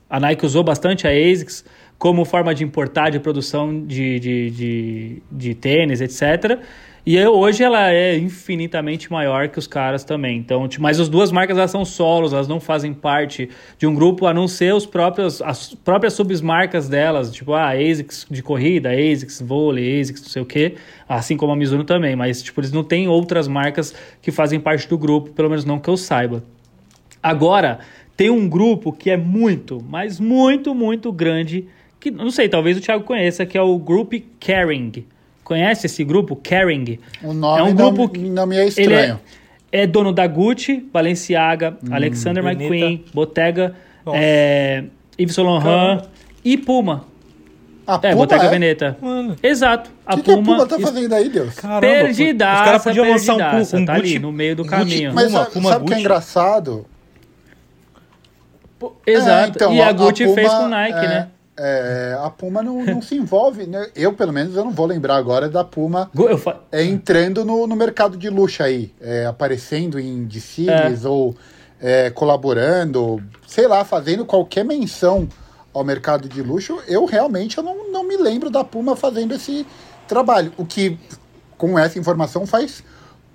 Speaker 1: a Nike usou bastante a ASICS como forma de importar, de produção de, de, de, de tênis, etc. E hoje ela é infinitamente maior que os caras também. Então, mas as duas marcas elas são solos, elas não fazem parte de um grupo, a não ser os próprios, as próprias submarcas delas, tipo a ASICS de corrida, ASICS vôlei, ASICS não sei o quê, assim como a Mizuno também. Mas tipo, eles não têm outras marcas que fazem parte do grupo, pelo menos não que eu saiba. Agora, tem um grupo que é muito, mas muito, muito grande, que não sei, talvez o Thiago conheça, que é o Group Caring. Conhece esse grupo, Caring?
Speaker 3: O nome
Speaker 1: é um
Speaker 3: não,
Speaker 1: grupo que-
Speaker 3: não me é
Speaker 1: Ele
Speaker 3: estranho.
Speaker 1: é, é dono da Gucci, Balenciaga, Alexander
Speaker 2: bonita.
Speaker 1: McQueen, Bottega, é, Yves Saint Laurent e Puma.
Speaker 3: A
Speaker 1: É,
Speaker 3: Puma
Speaker 1: Bottega
Speaker 3: é?
Speaker 1: Veneta.
Speaker 2: Mano.
Speaker 1: Exato.
Speaker 3: O
Speaker 1: A
Speaker 3: que, que a
Speaker 1: Puma,
Speaker 3: Puma tá fazendo aí, Deus?
Speaker 2: Caramba,
Speaker 1: Perdidaça,
Speaker 2: os caras podiam lançar um,
Speaker 1: perdidaça,
Speaker 2: um
Speaker 1: tá
Speaker 2: Gucci,
Speaker 1: ali no meio do
Speaker 2: Gucci,
Speaker 1: caminho.
Speaker 3: Mas
Speaker 2: Puma,
Speaker 3: sabe,
Speaker 2: Puma
Speaker 3: sabe o que é
Speaker 2: Gucci.
Speaker 3: engraçado?
Speaker 1: Exato.
Speaker 3: É, então,
Speaker 1: e a, Gucci fez
Speaker 3: Puma,
Speaker 1: com Nike,
Speaker 3: é,
Speaker 1: né?
Speaker 3: É, a Puma não, não se envolve, né? Eu, pelo menos, eu não vou lembrar agora da Puma
Speaker 1: fa...
Speaker 3: é, entrando no, no mercado de luxo aí, é, aparecendo em desfiles ou é, colaborando, sei lá, fazendo qualquer menção ao mercado de luxo, eu realmente eu não, não me lembro da Puma fazendo esse trabalho. O que, com essa informação, faz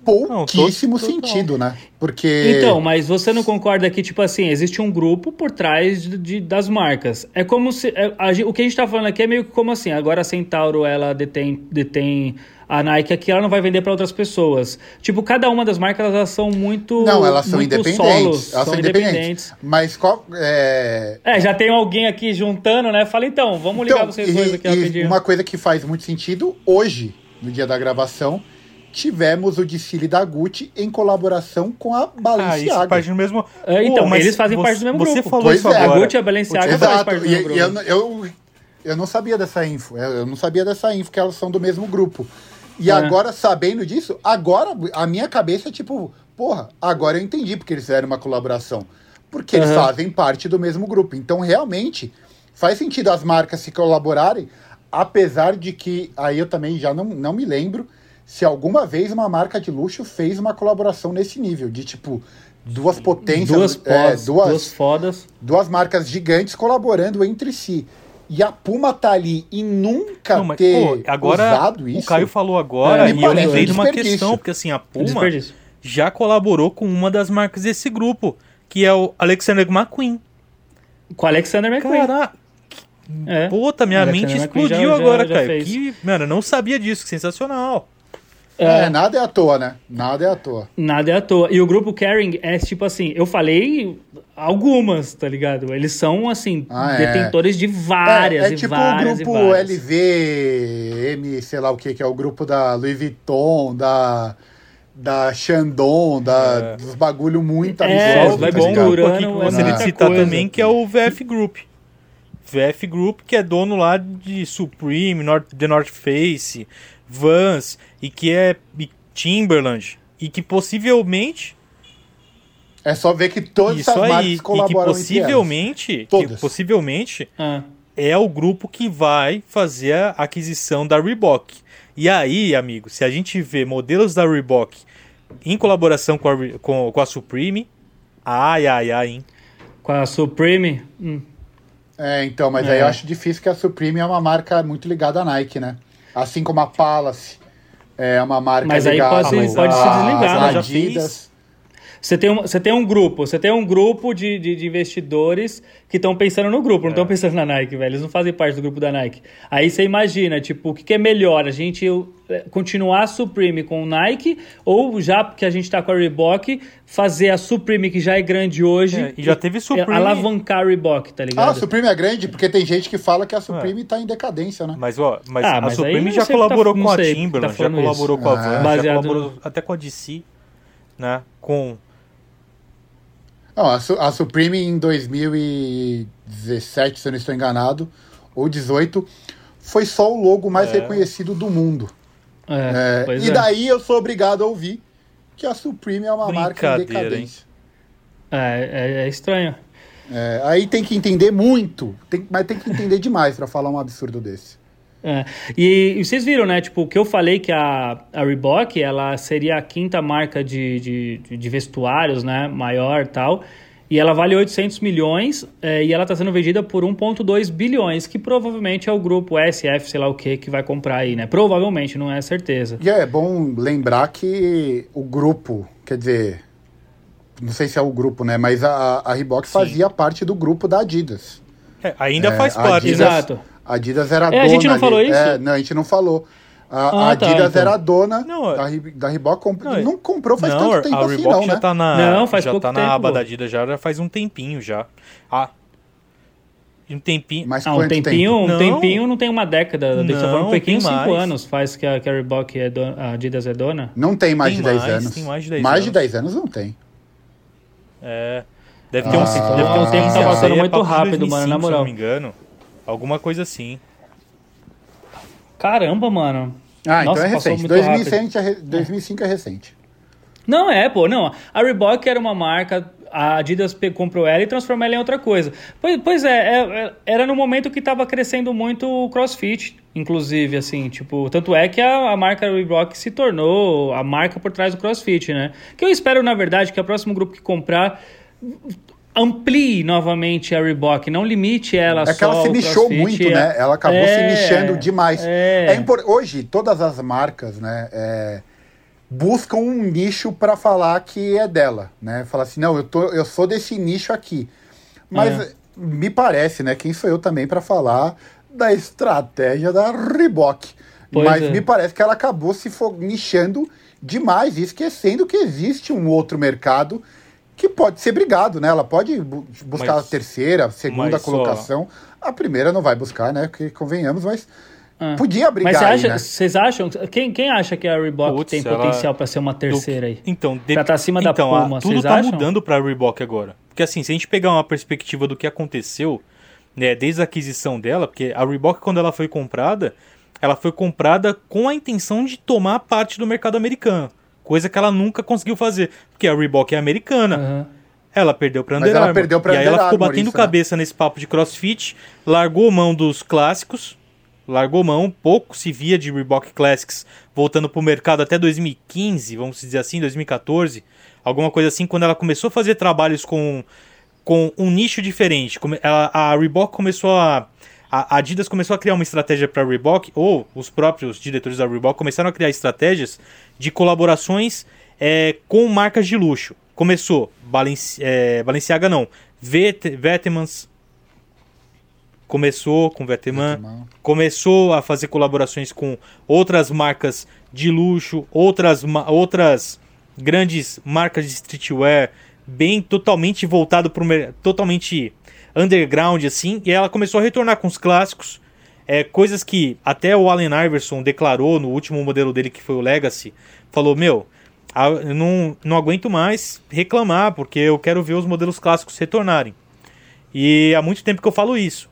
Speaker 3: pouquíssimo
Speaker 2: total.
Speaker 3: sentido, né? Porque.
Speaker 1: Então, mas você não concorda que, tipo assim, existe um grupo por trás de, de- das marcas. É como se. é, a o que a gente tá falando aqui é meio que como assim. Agora a Centauro, ela detém, detém a Nike aqui, ela não vai vender para outras pessoas. Tipo, cada uma das marcas, elas são muito.
Speaker 3: não, elas são independentes.
Speaker 1: solos,
Speaker 3: elas são independentes. Mas qual. É,
Speaker 1: É, já tem alguém aqui juntando, né? Fala então, vamos ligar
Speaker 3: Então,
Speaker 1: vocês
Speaker 3: e-
Speaker 1: dois aqui
Speaker 3: e
Speaker 1: rapidinho.
Speaker 3: uma coisa que faz muito sentido, hoje, no dia da gravação, tivemos o desfile da Gucci em colaboração com a
Speaker 2: Ah, isso
Speaker 3: Balenciaga.
Speaker 2: parte do mesmo.
Speaker 1: É, então,
Speaker 2: Pô, mas
Speaker 1: eles fazem
Speaker 2: você-
Speaker 1: parte do mesmo
Speaker 2: Você
Speaker 1: grupo.
Speaker 2: falou
Speaker 3: Pois
Speaker 2: isso
Speaker 3: é,
Speaker 2: agora.
Speaker 1: a Gucci e a Balenciaga faz
Speaker 3: Exato,
Speaker 1: parte do
Speaker 3: e,
Speaker 1: mesmo
Speaker 3: e eu,
Speaker 1: grupo.
Speaker 3: eu, eu não sabia dessa info, eu eu não sabia dessa info, que elas são do mesmo grupo. E
Speaker 1: É.
Speaker 3: agora, sabendo disso, agora a minha cabeça é tipo, porra, agora eu entendi porque eles fizeram uma colaboração. Porque eles
Speaker 1: Aham.
Speaker 3: fazem parte do mesmo grupo. Então, realmente, faz sentido as marcas se colaborarem, apesar de que, aí eu também já não, não me lembro se alguma vez uma marca de luxo fez uma colaboração nesse nível, de tipo, duas potências,
Speaker 1: Duas
Speaker 3: é,
Speaker 1: pós,
Speaker 3: duas,
Speaker 1: duas fodas.
Speaker 3: duas marcas gigantes colaborando entre si. E a Puma tá ali e nunca
Speaker 2: Não, mas,
Speaker 3: ter
Speaker 2: pô, agora
Speaker 3: usado isso.
Speaker 2: o Caio falou agora
Speaker 1: É,
Speaker 2: e eu lembrei de uma questão, porque assim, a Puma
Speaker 1: Desperdício.
Speaker 2: já colaborou com uma das marcas desse grupo, que é o Alexander McQueen.
Speaker 1: Com o Alexander McQueen.
Speaker 2: Caraca,
Speaker 1: É.
Speaker 2: puta, minha
Speaker 1: Alexander
Speaker 2: mente
Speaker 1: McQueen
Speaker 2: explodiu
Speaker 1: já- já-
Speaker 2: agora,
Speaker 1: já
Speaker 2: Caio.
Speaker 1: fez.
Speaker 2: Que, mano, eu não sabia disso, que sensacional.
Speaker 3: É, nada é à toa, né? Nada é à toa.
Speaker 1: Nada é à toa. E o grupo Caring é tipo assim, eu falei algumas, tá ligado? Eles são, assim,
Speaker 3: Ah, é.
Speaker 1: detentores de várias
Speaker 3: é, é
Speaker 1: e
Speaker 3: tipo
Speaker 1: várias
Speaker 3: o grupo
Speaker 1: várias.
Speaker 3: LV, M, sei lá o que, que é o grupo da Louis Vuitton, da, da Chandon, da, dos bagulho muito
Speaker 1: É,
Speaker 3: absurdo.
Speaker 1: vai
Speaker 3: tá ligado?
Speaker 1: misturando,
Speaker 2: aqui que
Speaker 1: é
Speaker 2: eu gostaria de citar
Speaker 1: coisa.
Speaker 2: também, que é o VF Group. VF Group, que é dono lá de Supreme, North, The North Face, Vans, e que é e Timberland, e que possivelmente
Speaker 3: É só ver que todas
Speaker 2: isso
Speaker 3: essas
Speaker 2: aí,
Speaker 3: marcas
Speaker 2: e que
Speaker 3: colaboram entre
Speaker 2: possivelmente, que possivelmente
Speaker 1: Ah.
Speaker 2: é o grupo que vai fazer a aquisição da Reebok. E aí, amigo, se a gente vê modelos da Reebok em colaboração com a, com, com a Supreme, ai, ai, ai, hein?
Speaker 1: Com a Supreme. hum.
Speaker 3: É, então, mas
Speaker 1: É.
Speaker 3: aí eu acho difícil que a Supreme é uma marca muito ligada à Nike, né? Assim como a Palace é uma marca
Speaker 1: Mas aí
Speaker 3: ligada
Speaker 1: pode-
Speaker 3: às
Speaker 1: pode se desligar,
Speaker 2: né? Já
Speaker 3: Adidas.
Speaker 1: Você tem, um, você tem um grupo, você tem um grupo de, de, de investidores que estão pensando no grupo, não
Speaker 2: É.
Speaker 1: estão pensando na Nike, velho. Eles não fazem parte do grupo da Nike. Aí você imagina, tipo, o que, que é melhor? A gente eh, continuar a Supreme com o Nike ou já que a gente tá com a Reebok, fazer a Supreme, que já é grande hoje,
Speaker 2: É, e já teve Supreme-
Speaker 1: alavancar a Reebok, tá
Speaker 3: Ah,
Speaker 1: ligado?
Speaker 3: a Supreme é grande porque tem gente que fala que a Supreme tá em decadência, né?
Speaker 2: Mas, ó, mas
Speaker 1: Ah,
Speaker 2: a
Speaker 1: mas
Speaker 2: Supreme já
Speaker 1: tá-
Speaker 2: colaborou
Speaker 1: não
Speaker 2: com a
Speaker 1: tá
Speaker 2: Timberland, já
Speaker 1: falando
Speaker 2: colaborou
Speaker 1: isso.
Speaker 2: com a
Speaker 3: Ah.
Speaker 2: Vans, já
Speaker 1: Baseado
Speaker 2: colaborou até com a DC, né? Com...
Speaker 3: Não, a, Su- a Supreme em 2017, se eu não estou enganado, ou 18, foi só o logo mais reconhecido do mundo.
Speaker 1: É,
Speaker 3: É,
Speaker 1: pois
Speaker 3: e
Speaker 1: é.
Speaker 3: daí eu sou obrigado a ouvir que a Supreme é uma marca em decadência.
Speaker 1: É, é- é estranho.
Speaker 3: É, aí tem que entender muito, tem- mas tem que entender demais para falar um absurdo desse.
Speaker 1: É. E, e vocês viram, né? Tipo, o que eu falei que a, a Reebok, ela seria a quinta marca de, de, de vestuários, né? Maior e tal. E ela vale 800 milhões é, e ela está sendo vendida por 1,2 bilhões, que provavelmente é o grupo SF, sei lá o que, que vai comprar aí, né? Provavelmente, não é certeza.
Speaker 3: E é bom lembrar que o grupo, quer dizer, não sei se é o grupo, né? Mas a, a Reebok fazia parte do grupo da Adidas.
Speaker 2: É, ainda
Speaker 3: É,
Speaker 2: faz parte,
Speaker 3: Adidas-
Speaker 2: né?
Speaker 1: Exato.
Speaker 3: A Adidas era
Speaker 1: É,
Speaker 3: dona.
Speaker 1: a gente não
Speaker 3: ali.
Speaker 1: falou isso?
Speaker 3: É, não, a gente não falou. A,
Speaker 1: Ah,
Speaker 3: a
Speaker 1: tá,
Speaker 3: Adidas
Speaker 1: então.
Speaker 3: era dona
Speaker 2: Não,
Speaker 3: da, da Reebok. comp-
Speaker 2: Não,
Speaker 3: Não, comprou faz
Speaker 2: não,
Speaker 3: tanto tempo
Speaker 2: a
Speaker 3: assim, não,
Speaker 2: já
Speaker 3: né?
Speaker 2: tá na,
Speaker 1: Não, faz
Speaker 2: já
Speaker 1: pouco
Speaker 2: tá na
Speaker 1: tempo,
Speaker 2: aba
Speaker 1: pô.
Speaker 2: da Adidas já, já faz um tempinho já. Ah, um tempinho.
Speaker 3: Mas
Speaker 1: Ah, um tempinho,
Speaker 3: tempo?
Speaker 1: um
Speaker 2: Não.
Speaker 1: tempinho não tem uma década. Não,
Speaker 2: Não,
Speaker 1: falando um pouquinho,
Speaker 2: tem
Speaker 1: cinco
Speaker 2: mais.
Speaker 1: anos faz que a, que Reebok é dona, a Adidas é dona.
Speaker 3: Não tem mais
Speaker 2: Tem
Speaker 3: de 10
Speaker 2: mais,
Speaker 3: anos.
Speaker 2: tem mais de 10
Speaker 3: mais
Speaker 2: anos.
Speaker 3: de 10 anos não tem.
Speaker 2: É. Deve ter
Speaker 3: Ah,
Speaker 2: deve ter uns
Speaker 3: o tempo
Speaker 2: 15
Speaker 3: tá
Speaker 1: passando
Speaker 2: é
Speaker 1: muito rápido, mano, na
Speaker 2: 2005,
Speaker 1: moral.
Speaker 2: Se não me engano. Alguma coisa assim.
Speaker 1: Caramba, mano.
Speaker 3: Ah, então
Speaker 1: Nossa,
Speaker 3: é
Speaker 1: passou
Speaker 3: recente.
Speaker 1: muito
Speaker 3: 2005 é, re- 2005 é recente.
Speaker 1: Não é, pô, não. A Reebok era uma marca a Adidas comprou ela e transformou ela em outra coisa. Pois, pois é, é, é, era no momento que estava crescendo muito o CrossFit, inclusive, assim, tipo, tanto é que a, a marca Reebok se tornou a marca por trás do CrossFit, né? Que eu espero, na verdade, que o próximo grupo que comprar amplie novamente a Reebok, não limite ela
Speaker 3: É
Speaker 1: só
Speaker 3: que ela se nichou muito,
Speaker 1: é-
Speaker 3: né? Ela acabou se
Speaker 1: É,
Speaker 3: nichando demais.
Speaker 1: é.
Speaker 3: É impor- Hoje, todas as marcas, né, é, buscam um nicho para falar que é dela, né? Falar assim, não, eu, tô, eu sou desse nicho aqui. Mas
Speaker 1: É.
Speaker 3: me parece, né? Quem sou eu também para falar da estratégia da Reebok.
Speaker 1: Pois
Speaker 3: Mas
Speaker 1: é.
Speaker 3: me parece que ela acabou se nichando demais e esquecendo que existe um outro mercado que pode ser brigado, né? Ela pode bu- buscar
Speaker 2: Mas-
Speaker 3: a terceira, a segunda
Speaker 2: mas só-
Speaker 3: colocação. A primeira não vai buscar, né? Porque convenhamos, mas
Speaker 1: Ah.
Speaker 3: podia brigar
Speaker 1: Mas você
Speaker 3: aí,
Speaker 1: acha-
Speaker 3: né?
Speaker 1: vocês acham? Quem, quem acha que a Reebok
Speaker 2: Putz,
Speaker 1: tem
Speaker 2: ela-
Speaker 1: potencial para ser uma terceira aí?
Speaker 2: Então, de...
Speaker 1: Pra tá acima da
Speaker 2: então, a-
Speaker 1: Puma,
Speaker 2: tudo
Speaker 1: vocês
Speaker 2: tá
Speaker 1: acham?
Speaker 2: mudando pra Reebok agora. Porque assim, se a gente pegar uma perspectiva do que aconteceu, né, desde a aquisição dela, porque a Reebok quando ela foi comprada, ela foi comprada com a intenção de tomar parte do mercado americano, coisa que ela nunca conseguiu fazer, porque a Reebok é americana.
Speaker 1: Aham.
Speaker 2: Ela perdeu pra
Speaker 3: Mas
Speaker 2: Under
Speaker 3: ela
Speaker 2: Armour.
Speaker 3: perdeu pra
Speaker 2: e aí ela ficou
Speaker 3: Armour,
Speaker 2: batendo
Speaker 3: isso, né?
Speaker 2: cabeça nesse papo de crossfit, largou mão dos clássicos, largou mão, pouco se via de Reebok Classics voltando pro mercado até 2015, vamos dizer assim, 2014, alguma coisa assim, quando ela começou a fazer trabalhos com, com um nicho diferente. Ela- a Reebok começou a. A Adidas começou a criar uma estratégia para a Reebok, ou os próprios diretores da Reebok começaram a criar estratégias de colaborações é, com marcas de luxo. Começou Balenci, é, Balenciaga não, Vet, Vetemans começou com Veteman,
Speaker 3: Veteman.
Speaker 2: começou a fazer colaborações com outras marcas de luxo, outras, outras grandes marcas de streetwear, bem totalmente voltado para o totalmente underground assim, e ela começou a retornar com os clássicos, é, coisas que até o Allen Iverson declarou no último modelo dele que foi o Legacy, falou meu, não, não aguento mais reclamar porque eu quero ver os modelos clássicos retornarem. E há muito tempo que eu falo isso.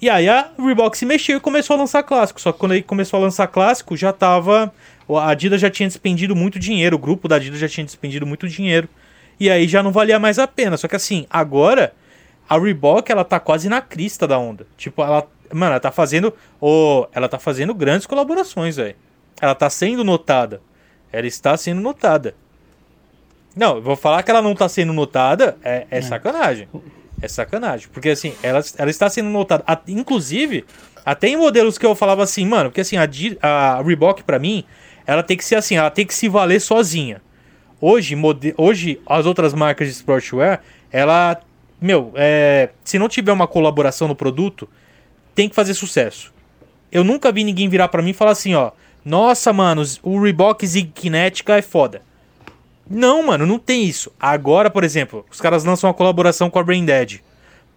Speaker 2: E aí a Reebok se mexeu e começou a lançar clássico. Só que quando ele começou a lançar clássico, já tava. A Adidas já tinha despendido muito dinheiro, o grupo da Adidas já tinha despendido muito dinheiro. E aí já não valia mais a pena. Só que assim, agora a Reebok ela tá quase na crista da onda. Tipo, ela. Mano, ela tá fazendo. Oh, ela tá fazendo grandes colaborações, velho. Ela tá sendo notada. Ela está sendo notada. Não, eu vou falar que ela não tá sendo notada, é, é sacanagem. É sacanagem. Porque assim, ela, ela está sendo notada. A- inclusive, até em modelos que eu falava assim, mano, porque assim, a, a Reebok, pra mim, ela tem que ser assim, ela tem que se valer sozinha. Hoje, mode, hoje as outras marcas de sportswear, ela. Meu, é, se não tiver uma colaboração no produto, tem que fazer sucesso. Eu nunca vi ninguém virar pra mim e falar assim, ó. Nossa, mano, o Reebok Zig Kinetica é foda. Não, mano, não tem isso. Agora, por exemplo, os caras lançam uma colaboração com a Brain Dead.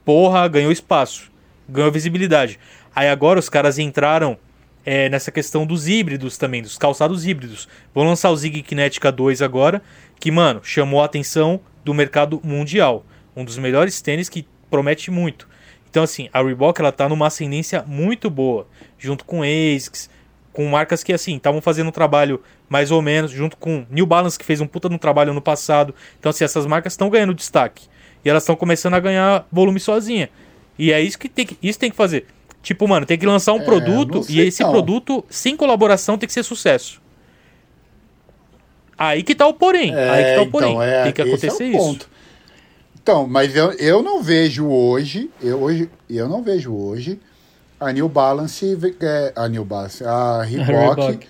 Speaker 2: Porra, ganhou espaço. Ganhou visibilidade. Aí agora os caras entraram é, nessa questão dos híbridos também, dos calçados híbridos. Vão lançar o Zig Kinetica 2 agora, que, mano, chamou a atenção do mercado mundial. Um dos melhores tênis que promete muito. Então, assim, a Reebok, ela tá numa ascendência muito boa. Junto com ASICS, com marcas que, assim, estavam fazendo um trabalho mais ou menos, junto com New Balance, que fez um puta no trabalho ano passado. Então, assim, essas marcas estão ganhando destaque. E elas estão começando a ganhar volume sozinha. E é isso que tem que, isso tem que fazer. Tipo, mano, tem que lançar um
Speaker 3: É,
Speaker 2: produto e esse
Speaker 3: não.
Speaker 2: produto, sem colaboração, tem que ser sucesso. Aí que tá o porém. aí que tá o porém.
Speaker 3: então, é,
Speaker 2: tem que
Speaker 3: esse
Speaker 2: acontecer
Speaker 3: é
Speaker 2: isso.
Speaker 3: ponto. Então, mas eu, eu não vejo hoje, eu hoje, eu não vejo hoje a New Balance, é, a New Balance, a Reebok,
Speaker 1: Reebok.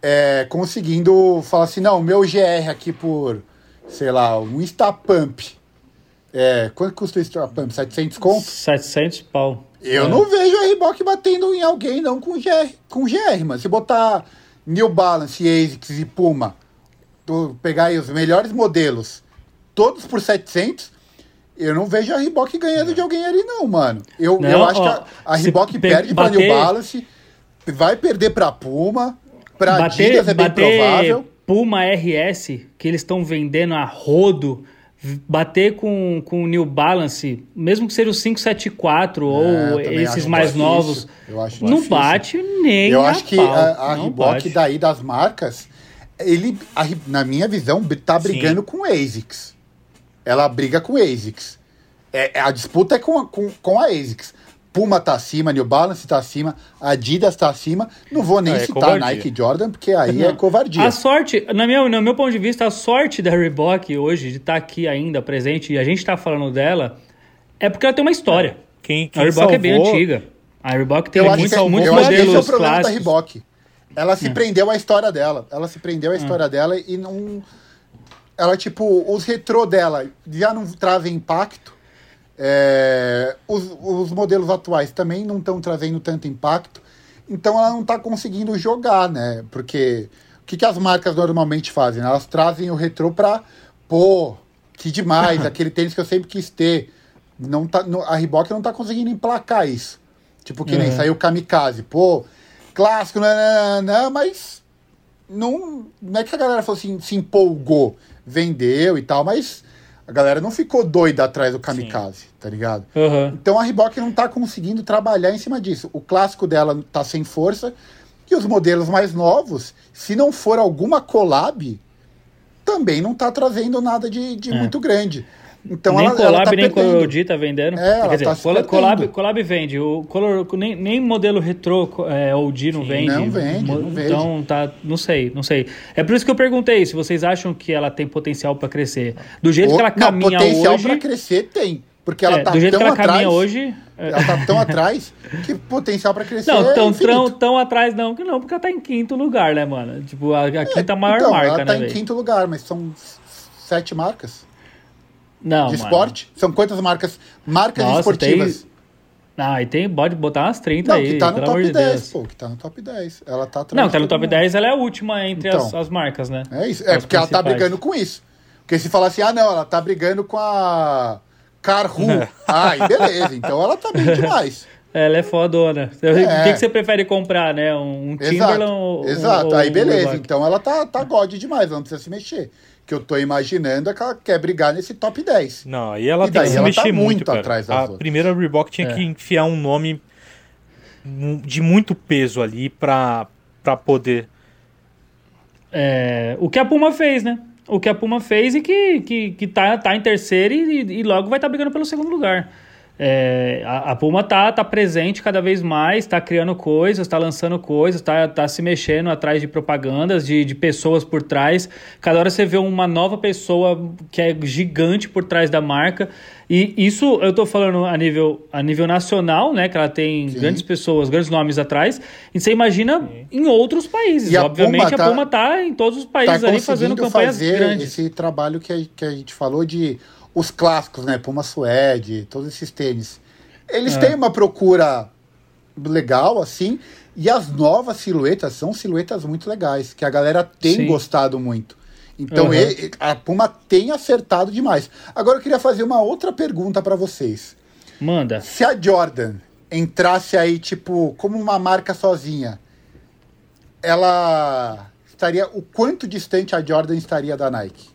Speaker 3: é, conseguindo falar assim, não, meu GR aqui por, sei lá, um Instapump. É, quanto custa o Instapump? 700 conto?
Speaker 1: 700 pau.
Speaker 3: Eu
Speaker 1: É.
Speaker 3: não vejo a Reebok batendo em alguém não com GR, com GR, mano. Se botar New Balance, ASICS e Puma, pegar aí os melhores modelos, todos por 700, eu não vejo a Reebok ganhando de alguém ali não, mano. Eu,
Speaker 1: Não,
Speaker 3: eu acho
Speaker 1: ó,
Speaker 3: que a, Reebok
Speaker 1: pe-
Speaker 3: perde pra New Balance, vai perder pra Puma, pra
Speaker 1: bater,
Speaker 3: Adidas é bem provável.
Speaker 1: Puma RS, que eles estão vendendo a rodo, bater com, com o New Balance, mesmo que seja o 574
Speaker 3: É,
Speaker 1: ou esses mais
Speaker 3: difícil.
Speaker 1: novos, não
Speaker 3: difícil.
Speaker 1: bate nem
Speaker 3: Eu acho que
Speaker 1: pau,
Speaker 3: a, a Reebok
Speaker 1: bate.
Speaker 3: daí das marcas, ele, a na minha visão, tá brigando com o ASICS. Ela briga com ASICS. É, a disputa é com, com, com a ASICS. Puma tá acima, New Balance tá acima, Adidas tá acima. Não vou nem
Speaker 2: é,
Speaker 3: citar é Nike Jordan, porque aí não. é covardia.
Speaker 1: A sorte, na minha, no meu ponto de vista, a sorte da Reebok hoje de estar tá aqui ainda presente e a gente tá falando dela é porque ela tem uma história.
Speaker 2: Quem, quem
Speaker 1: a Reebok
Speaker 2: salvou...
Speaker 1: é bem antiga. A Reebok tem
Speaker 3: eu
Speaker 1: muitos,
Speaker 3: acho que,
Speaker 1: muitos
Speaker 3: eu
Speaker 1: modelos
Speaker 3: acho que esse é o problema
Speaker 1: clássicos.
Speaker 3: da Reebok. Ela se hum. prendeu à história dela. Ela se prendeu à história dela e não. Ela, tipo, os retrô dela já não trazem impacto. É, os, os modelos atuais também não estão trazendo tanto impacto. Então ela não está conseguindo jogar, né? Porque o que, que as marcas normalmente fazem? Elas trazem o retrô para, pô, que demais, aquele tênis que eu sempre quis ter. Não tá, a Reebok não está conseguindo emplacar isso. Tipo, que nem saiu o Kamikaze. Pô, clássico, não, não, não, mas não, não é que a galera falou assim, se empolgou, vendeu e tal, mas a galera não ficou doida atrás do kamikaze, Sim. tá ligado?
Speaker 1: Uhum.
Speaker 3: Então a Reebok não tá conseguindo trabalhar em cima disso. O clássico dela tá sem força e os modelos mais novos, se não for alguma collab, também não tá trazendo nada de, de é. muito grande. Então
Speaker 1: nem
Speaker 3: ela,
Speaker 1: Colab,
Speaker 3: ela tá
Speaker 1: nem
Speaker 3: perdendo.
Speaker 1: Colorodi tá vendendo.
Speaker 3: É, ela
Speaker 1: Quer dizer,
Speaker 3: tá
Speaker 1: Colab. Colab, Colab vende. O Color, nem, nem modelo retrô é, OG não
Speaker 2: Sim,
Speaker 1: vende.
Speaker 3: não vende, não vende.
Speaker 1: Então tá, não sei, não sei. É por isso que eu perguntei se vocês acham que ela tem potencial para crescer. Do jeito que ela
Speaker 3: não,
Speaker 1: caminha
Speaker 3: potencial
Speaker 1: hoje,
Speaker 3: pra crescer tem. Porque ela
Speaker 1: é,
Speaker 3: tá
Speaker 1: do jeito
Speaker 3: tão
Speaker 1: que ela
Speaker 3: atrás.
Speaker 1: caminha hoje, é,
Speaker 3: Ela tá tão atrás que potencial pra crescer
Speaker 1: não,
Speaker 3: é
Speaker 1: tão,
Speaker 3: infinito.
Speaker 1: tão, tão atrás não, que não, porque ela tá em quinto lugar, né, mano? Tipo, a, a quinta maior
Speaker 3: então,
Speaker 1: marca,
Speaker 3: ela tá
Speaker 1: né,
Speaker 3: em
Speaker 1: velho?
Speaker 3: quinto lugar, mas são sete marcas
Speaker 1: Não,
Speaker 3: de
Speaker 1: mano.
Speaker 3: esporte. São quantas marcas? Marcas
Speaker 1: Nossa,
Speaker 3: esportivas.
Speaker 1: Ah, e tem, pode botar umas 30
Speaker 3: Não,
Speaker 1: aí,
Speaker 3: que tá no top
Speaker 1: de
Speaker 3: 10,
Speaker 1: Deus.
Speaker 3: pô, que tá no top 10. Ela tá atrás
Speaker 1: Não, tá no top
Speaker 3: mundo.
Speaker 1: 10, ela é a última entre as,
Speaker 3: Então.
Speaker 1: as marcas, né?
Speaker 3: É isso. É
Speaker 1: As
Speaker 3: porque ela tá
Speaker 1: principais.
Speaker 3: brigando com isso. Porque se falar assim, ah, não, ela tá brigando com a Carhu.
Speaker 1: É.
Speaker 3: Ai, beleza. Então ela tá bem demais.
Speaker 1: Ela é fodona. O
Speaker 3: É.
Speaker 1: que, que você prefere comprar, né? Um, Timberland
Speaker 3: Exato.
Speaker 1: ou
Speaker 3: Exato. Aí beleza. Então ela tá, tá god demais, ela não precisa se mexer. O que eu tô imaginando é que ela quer brigar nesse top 10.
Speaker 2: Não, aí ela
Speaker 3: E
Speaker 2: tem que se
Speaker 3: ela
Speaker 2: mexer
Speaker 3: tá
Speaker 2: muito,
Speaker 3: muito
Speaker 2: cara.
Speaker 3: atrás das
Speaker 2: a
Speaker 3: outras.
Speaker 2: primeira Reebok tinha
Speaker 1: É.
Speaker 2: que enfiar um nome de muito peso ali pra, pra poder...
Speaker 1: É, o que a Puma fez, né? O que a Puma fez e que, que, que tá, tá em terceiro e, e logo vai estar brigando pelo segundo lugar. É, a, a Puma tá, tá presente cada vez mais, tá criando coisas, tá lançando coisas, tá, tá se mexendo atrás de propagandas, de, de pessoas por trás. Cada hora você vê uma nova pessoa que é gigante por trás da marca. E isso eu tô falando a nível, a nível nacional, né? Que ela tem
Speaker 3: Sim.
Speaker 1: grandes pessoas, grandes nomes atrás. E você imagina em outros países.
Speaker 3: E
Speaker 1: Obviamente a
Speaker 3: tá-
Speaker 1: Puma tá em todos os
Speaker 3: Tá
Speaker 1: países ali fazendo campanhas
Speaker 3: fazer
Speaker 1: grandes.
Speaker 3: esse trabalho que a, que a gente falou de os clássicos, né? Puma Suede, todos esses tênis. Eles
Speaker 1: É.
Speaker 3: têm uma procura legal, assim, e as novas silhuetas são silhuetas muito legais, que a galera tem
Speaker 1: Sim.
Speaker 3: gostado muito. Então
Speaker 1: Uhum.
Speaker 3: ele- a Puma tem acertado demais. Agora eu queria fazer uma outra pergunta para vocês.
Speaker 1: Manda.
Speaker 3: Se a Jordan entrasse aí, tipo, como uma marca sozinha, ela estaria. O quanto distante a Jordan estaria da Nike?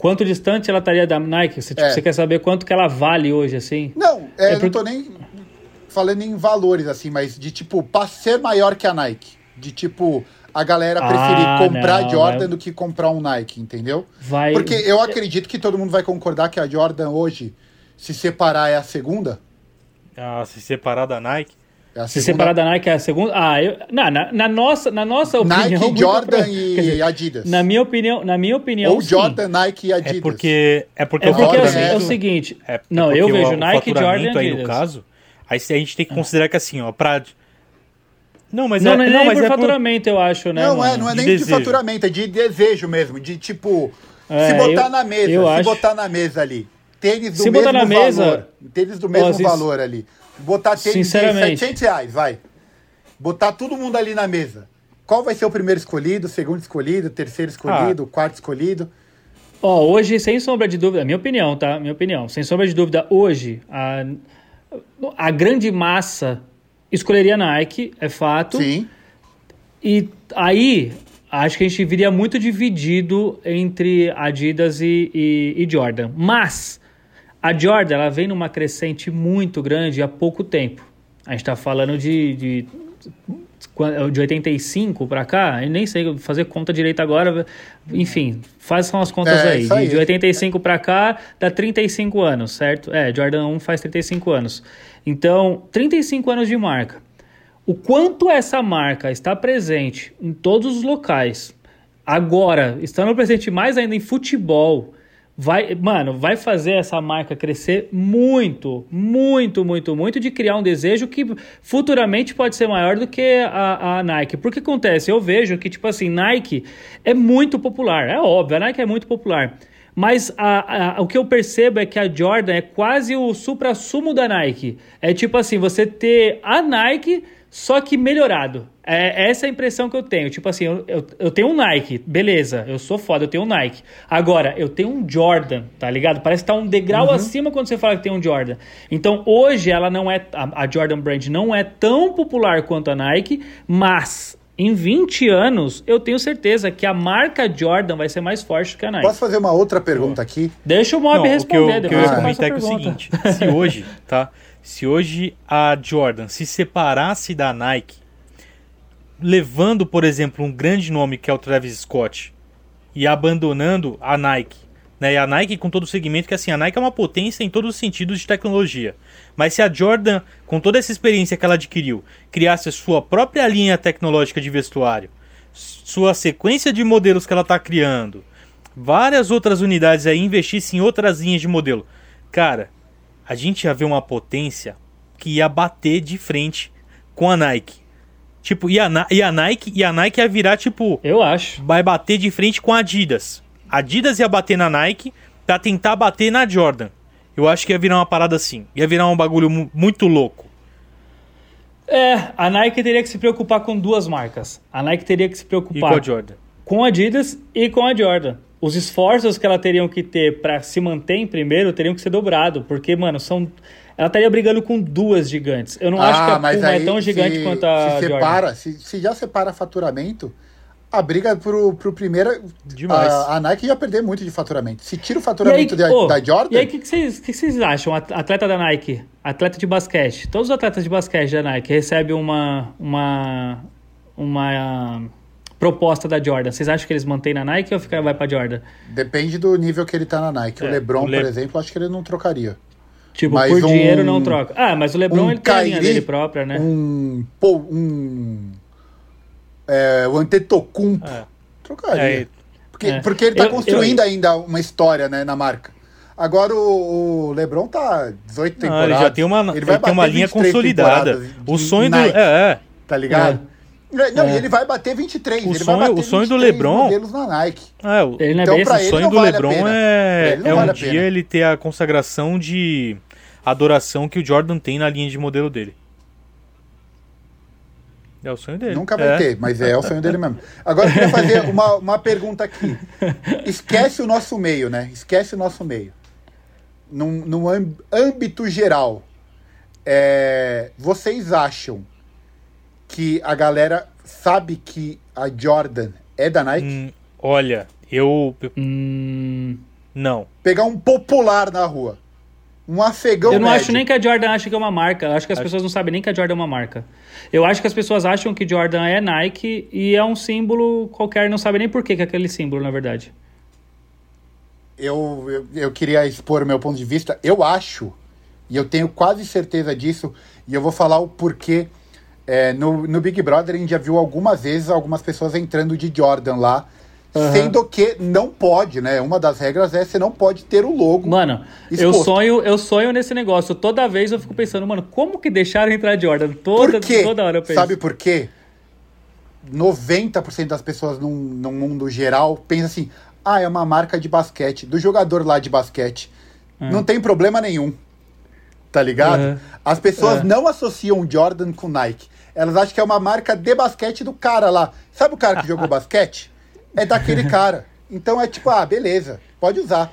Speaker 1: Quanto distante ela estaria da Nike? Você, tipo,
Speaker 3: É.
Speaker 1: você quer saber quanto que ela vale hoje, assim?
Speaker 3: Não, é,
Speaker 1: É
Speaker 3: não
Speaker 1: porque-
Speaker 3: tô nem falando em valores, assim, mas de tipo, pra ser maior que a Nike. De tipo, a galera preferir
Speaker 1: Ah,
Speaker 3: comprar
Speaker 1: não,
Speaker 3: Jordan
Speaker 1: vai-
Speaker 3: do que comprar um Nike, entendeu?
Speaker 1: Vai.
Speaker 3: Porque eu acredito que todo mundo vai concordar que a Jordan hoje, se separar, é a segunda.
Speaker 2: Ah, se separar da Nike.
Speaker 3: É a
Speaker 1: Se
Speaker 3: segunda-
Speaker 1: separar da Nike é a segunda. Ah, eu, na, na, na nossa, na nossa opinião.
Speaker 3: Nike, Jordan
Speaker 1: pro-
Speaker 3: e
Speaker 1: dizer,
Speaker 3: Adidas.
Speaker 1: Na minha opinião, na minha opinião.
Speaker 3: Ou
Speaker 1: sim.
Speaker 3: Jordan, Nike e Adidas.
Speaker 2: É porque, é porque
Speaker 1: É porque
Speaker 3: Jordan
Speaker 1: assim, é o
Speaker 3: é-
Speaker 1: seguinte.
Speaker 2: É, é
Speaker 1: não, eu
Speaker 2: o-
Speaker 1: vejo
Speaker 2: o
Speaker 1: Nike, Jordan
Speaker 2: faturamento
Speaker 1: e
Speaker 2: aí no
Speaker 1: Adidas.
Speaker 2: caso, aí a gente tem que considerar que assim, ó, pra... Não, mas
Speaker 1: não,
Speaker 2: é,
Speaker 1: não é
Speaker 2: não,
Speaker 1: nem
Speaker 2: mas
Speaker 1: por
Speaker 2: é por-
Speaker 1: faturamento, eu acho, né?
Speaker 3: Não, é,
Speaker 1: mano?
Speaker 3: não é
Speaker 2: De
Speaker 3: nem
Speaker 2: desejo.
Speaker 3: de faturamento, é de desejo mesmo. De tipo,
Speaker 1: É,
Speaker 3: se botar
Speaker 1: eu-
Speaker 3: na mesa, se
Speaker 1: acho-
Speaker 3: botar na mesa ali, tênis do
Speaker 1: Se
Speaker 3: mesmo
Speaker 1: botar na
Speaker 3: valor.
Speaker 1: mesa-
Speaker 3: Tênis do mesmo
Speaker 1: sin-
Speaker 3: valor ali. Botar tênis de
Speaker 1: Sinceramente.
Speaker 3: 700 reais, vai. Botar todo mundo ali na mesa. Qual vai ser o primeiro escolhido, o segundo escolhido, o terceiro escolhido, o quarto escolhido?
Speaker 1: Ó, hoje, sem sombra de dúvida, minha opinião, tá? Minha opinião. Sem sombra de dúvida, hoje, a, a grande massa escolheria Nike, é fato.
Speaker 3: Sim.
Speaker 1: E aí, acho que a gente viria muito dividido entre Adidas e, e- e Jordan. Mas, a Jordan, ela vem numa crescente muito grande há pouco tempo. A gente tá falando de, de de 85 para cá, eu nem sei fazer conta direito agora, enfim, façam as contas
Speaker 3: É,
Speaker 1: aí.
Speaker 3: aí.
Speaker 1: De, de 85 para cá dá 35 anos, certo? É, Jordan 1 faz 35 anos. Então, 35 anos de marca. O quanto essa marca está presente em todos os locais, agora, estando presente mais ainda em futebol, vai, mano, vai fazer essa marca crescer muito, muito, muito, muito de criar um desejo que futuramente pode ser maior do que a, a Nike. Porque acontece, eu vejo que, tipo assim, Nike é muito popular, é óbvio, a Nike é muito popular. Mas a, a- o que eu percebo é que a Jordan é quase o supra-sumo da Nike. É tipo assim, você ter a Nike, só que melhorado. É essa é a impressão que eu tenho. Tipo assim, eu, eu, eu tenho um Nike, beleza, eu sou foda, eu tenho um Nike. Agora, eu tenho um Jordan, tá ligado? Parece que tá um degrau acima quando você fala que tem um Jordan. Então, hoje ela não é. A, a Jordan Brand não é tão popular quanto a Nike, mas. Em 20 anos, eu tenho certeza que a marca Jordan vai ser mais forte que a Nike.
Speaker 3: Posso fazer uma outra pergunta aqui?
Speaker 1: Deixa o Mob
Speaker 2: Não, o que eu,
Speaker 1: responder,
Speaker 2: o que eu
Speaker 1: depois
Speaker 2: ia
Speaker 1: eu começo a
Speaker 2: comentar é, que é o seguinte: se hoje, tá? Se hoje a Jordan se separasse da Nike, levando, por exemplo, um grande nome que é o Travis Scott e abandonando a Nike, né? E a Nike com todo o segmento que assim, a Nike é uma potência em todos os sentidos de tecnologia. Mas se a Jordan, com toda essa experiência que ela adquiriu, criasse a sua própria linha tecnológica de vestuário, sua sequência de modelos que ela está criando, várias outras unidades aí investisse em outras linhas de modelo. Cara, a gente ia ver uma potência que ia bater de frente com a Nike. Tipo, e a, e a Nike, e a Nike ia virar tipo,
Speaker 1: Eu acho.
Speaker 2: vai bater de frente com a Adidas. A Adidas ia bater na Nike pra tentar bater na Jordan. Eu acho que ia virar uma parada assim. Ia virar um bagulho mu- muito louco.
Speaker 1: É, a Nike teria que se preocupar com duas marcas. A Nike teria que se
Speaker 2: E
Speaker 1: preocupar
Speaker 2: com a Jordan.
Speaker 1: com a Adidas e com a Jordan. Os esforços que ela teriam que ter pra se manter em primeiro teriam que ser dobrado, porque, mano, são ela estaria brigando com duas gigantes. Eu não acho que a Puma é tão gigante
Speaker 3: se,
Speaker 1: quanto a
Speaker 3: se separa, se, se já separa faturamento, a briga pro, pro primeiro.
Speaker 2: Demais.
Speaker 3: A, a Nike ia perder muito de faturamento. Se tira o
Speaker 1: E aí,
Speaker 3: faturamento da,
Speaker 1: ô,
Speaker 3: da Jordan,
Speaker 1: E aí, o que, que, vocês, acham? At- Atleta da Nike, atleta de basquete. Todos os atletas de basquete da Nike recebem uma, uma, uma ah, proposta da Jordan. Vocês acham que eles mantêm na Nike ou fica, vai pra Jordan?
Speaker 3: depende do nível que ele tá na Nike. o
Speaker 2: É,
Speaker 3: LeBron,
Speaker 2: o Le-
Speaker 3: por exemplo, acho que ele não trocaria.
Speaker 1: Tipo,
Speaker 3: Mas
Speaker 1: por
Speaker 3: um-
Speaker 1: dinheiro não troca. Ah, mas o LeBron
Speaker 3: um
Speaker 1: ele tem a linha dele própria, né?
Speaker 3: Um. Pô, um. É, o Antetokounmpo.
Speaker 2: É.
Speaker 3: Trocaria.
Speaker 2: É,
Speaker 3: Porque,
Speaker 1: É.
Speaker 3: porque ele tá
Speaker 1: Eu-
Speaker 3: construindo
Speaker 1: eu-
Speaker 3: ainda uma história, né, na marca. Agora o, o LeBron tá 18
Speaker 2: Não,
Speaker 3: temporadas.
Speaker 2: ele já tem uma,
Speaker 3: Ele
Speaker 2: ele
Speaker 3: vai
Speaker 2: tem uma linha
Speaker 3: 23
Speaker 2: consolidada. O sonho do. É, é.
Speaker 3: Tá ligado? Não,
Speaker 1: É.
Speaker 3: e ele vai bater 23.
Speaker 2: O
Speaker 3: ele
Speaker 2: sonho-
Speaker 3: vai bater
Speaker 2: o sonho do
Speaker 3: 23
Speaker 2: LeBron-
Speaker 3: modelos na Nike.
Speaker 2: É, o,
Speaker 1: Ele não é
Speaker 3: Então, pra
Speaker 2: o
Speaker 3: ele
Speaker 2: sonho
Speaker 3: não
Speaker 2: do
Speaker 3: vale a
Speaker 2: LeBron é, é um
Speaker 3: vale a
Speaker 2: dia ele ter a consagração de adoração que o Jordan tem na linha de modelo dele. É o sonho dele.
Speaker 3: Nunca vai
Speaker 2: É.
Speaker 3: ter, mas é o sonho dele mesmo. Agora eu queria fazer uma, uma pergunta aqui. Esquece o nosso meio, né? Esquece o nosso meio. Num, num âmb- âmbito geral, é, vocês acham que a galera sabe que a Jordan é da Nike?
Speaker 2: Hum, olha, eu.
Speaker 1: Hum,
Speaker 2: Não.
Speaker 3: Pegar um popular na rua. Um afegão
Speaker 1: eu não
Speaker 3: médio.
Speaker 1: acho nem que a Jordan acha que é uma marca. Eu acho que as pessoas não sabem nem que a Jordan é uma marca. Eu acho que as pessoas acham que Jordan é Nike e é um símbolo qualquer, não sabem nem por que que é aquele símbolo, na verdade.
Speaker 3: eu, eu, eu queria expor o meu ponto de vista. Eu acho, e eu tenho quase certeza disso, e eu vou falar o porquê. É, no, no Big Brother a gente já viu algumas vezes algumas pessoas entrando de Jordan lá,
Speaker 1: Aham.
Speaker 3: sendo que não pode, né? Uma das regras é você não pode ter o logo.
Speaker 1: Mano, eu sonho, eu sonho nesse negócio. Toda vez eu fico pensando, mano, como que deixaram entrar Jordan? Toda, toda hora eu penso.
Speaker 3: Sabe por quê? 90% das pessoas num, num mundo geral pensa assim: ah, é uma marca de basquete, do jogador lá de basquete. Não tem problema nenhum. Tá ligado?
Speaker 1: Uhum.
Speaker 3: As pessoas
Speaker 1: É.
Speaker 3: não associam Jordan com Nike. Elas acham que é uma marca de basquete do cara lá. Sabe o cara que jogou basquete? É daquele cara. Então é tipo, ah, beleza, pode usar.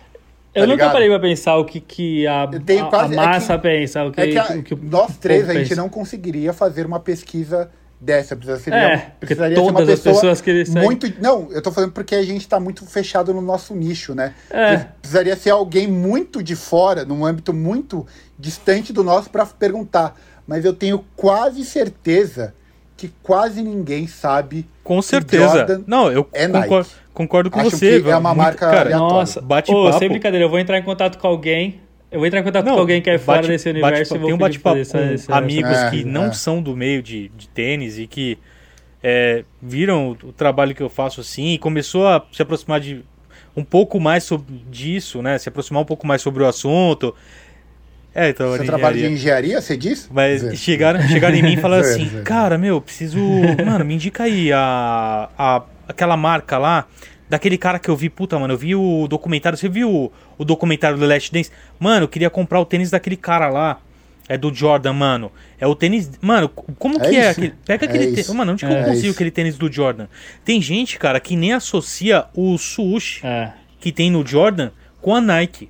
Speaker 1: Eu
Speaker 3: tá
Speaker 1: nunca
Speaker 3: ligado?
Speaker 1: parei pra pensar o que, que a,
Speaker 3: Eu tenho
Speaker 1: a-
Speaker 3: quase-
Speaker 1: a
Speaker 3: é que-
Speaker 1: massa pensa, o que,
Speaker 3: É que, a-
Speaker 1: o que
Speaker 3: nós três, a gente
Speaker 1: pensa.
Speaker 3: não conseguiria fazer uma pesquisa dessa. Precisaria, ser-
Speaker 1: É,
Speaker 3: precisaria ser uma
Speaker 1: todas as
Speaker 3: pessoa
Speaker 1: pessoas que
Speaker 3: muito. Não, eu tô falando porque a gente tá muito fechado no nosso nicho, né?
Speaker 1: É.
Speaker 3: Precisaria ser alguém muito de fora, num âmbito muito distante do nosso, para perguntar. Mas eu tenho quase certeza que quase ninguém sabe.
Speaker 2: Com
Speaker 3: que
Speaker 2: certeza.
Speaker 3: Jordan
Speaker 2: Não, eu
Speaker 3: é
Speaker 2: concordo,
Speaker 3: Nike.
Speaker 2: concordo com
Speaker 3: Acho
Speaker 2: você.
Speaker 3: que é uma
Speaker 2: Muito-
Speaker 3: marca
Speaker 2: Cara,
Speaker 3: aleatória.
Speaker 1: Nossa,
Speaker 2: bate
Speaker 1: Ô,
Speaker 2: papo.
Speaker 1: sem brincadeira, eu vou entrar em contato com alguém. Eu vou entrar em contato
Speaker 2: Não,
Speaker 1: com alguém que é fora
Speaker 2: bate-
Speaker 1: desse
Speaker 2: bate-
Speaker 1: universo e vou
Speaker 2: Tem um bate-papo com
Speaker 1: essa-
Speaker 2: amigos
Speaker 3: É,
Speaker 2: que não
Speaker 3: é.
Speaker 2: são do meio de, de tênis e que é, viram o, o trabalho que eu faço assim e começou a se aproximar de um pouco mais sobre disso, né? Se aproximar um pouco mais sobre o assunto. É, então,
Speaker 3: Você trabalha de
Speaker 2: engenharia.
Speaker 3: você diz?
Speaker 2: Mas
Speaker 3: Zé.
Speaker 2: chegaram, chegaram em mim e falaram
Speaker 3: Zé,
Speaker 2: assim,
Speaker 3: Zé.
Speaker 2: cara, meu, preciso. Mano, me indica aí a, a, aquela marca lá, daquele cara que eu vi, puta, mano, eu vi o documentário. Você viu o, o documentário do Last Dance? Mano, eu queria comprar o tênis daquele cara lá. É do Jordan, mano. É o tênis. Mano, como
Speaker 3: É
Speaker 2: que é aquele. Pega
Speaker 3: É
Speaker 2: aquele tênis. Mano, onde que
Speaker 1: É
Speaker 2: eu consigo
Speaker 3: isso.
Speaker 2: aquele tênis do Jordan? Tem gente, cara, que nem associa o swoosh
Speaker 1: É.
Speaker 2: que tem no Jordan com a Nike.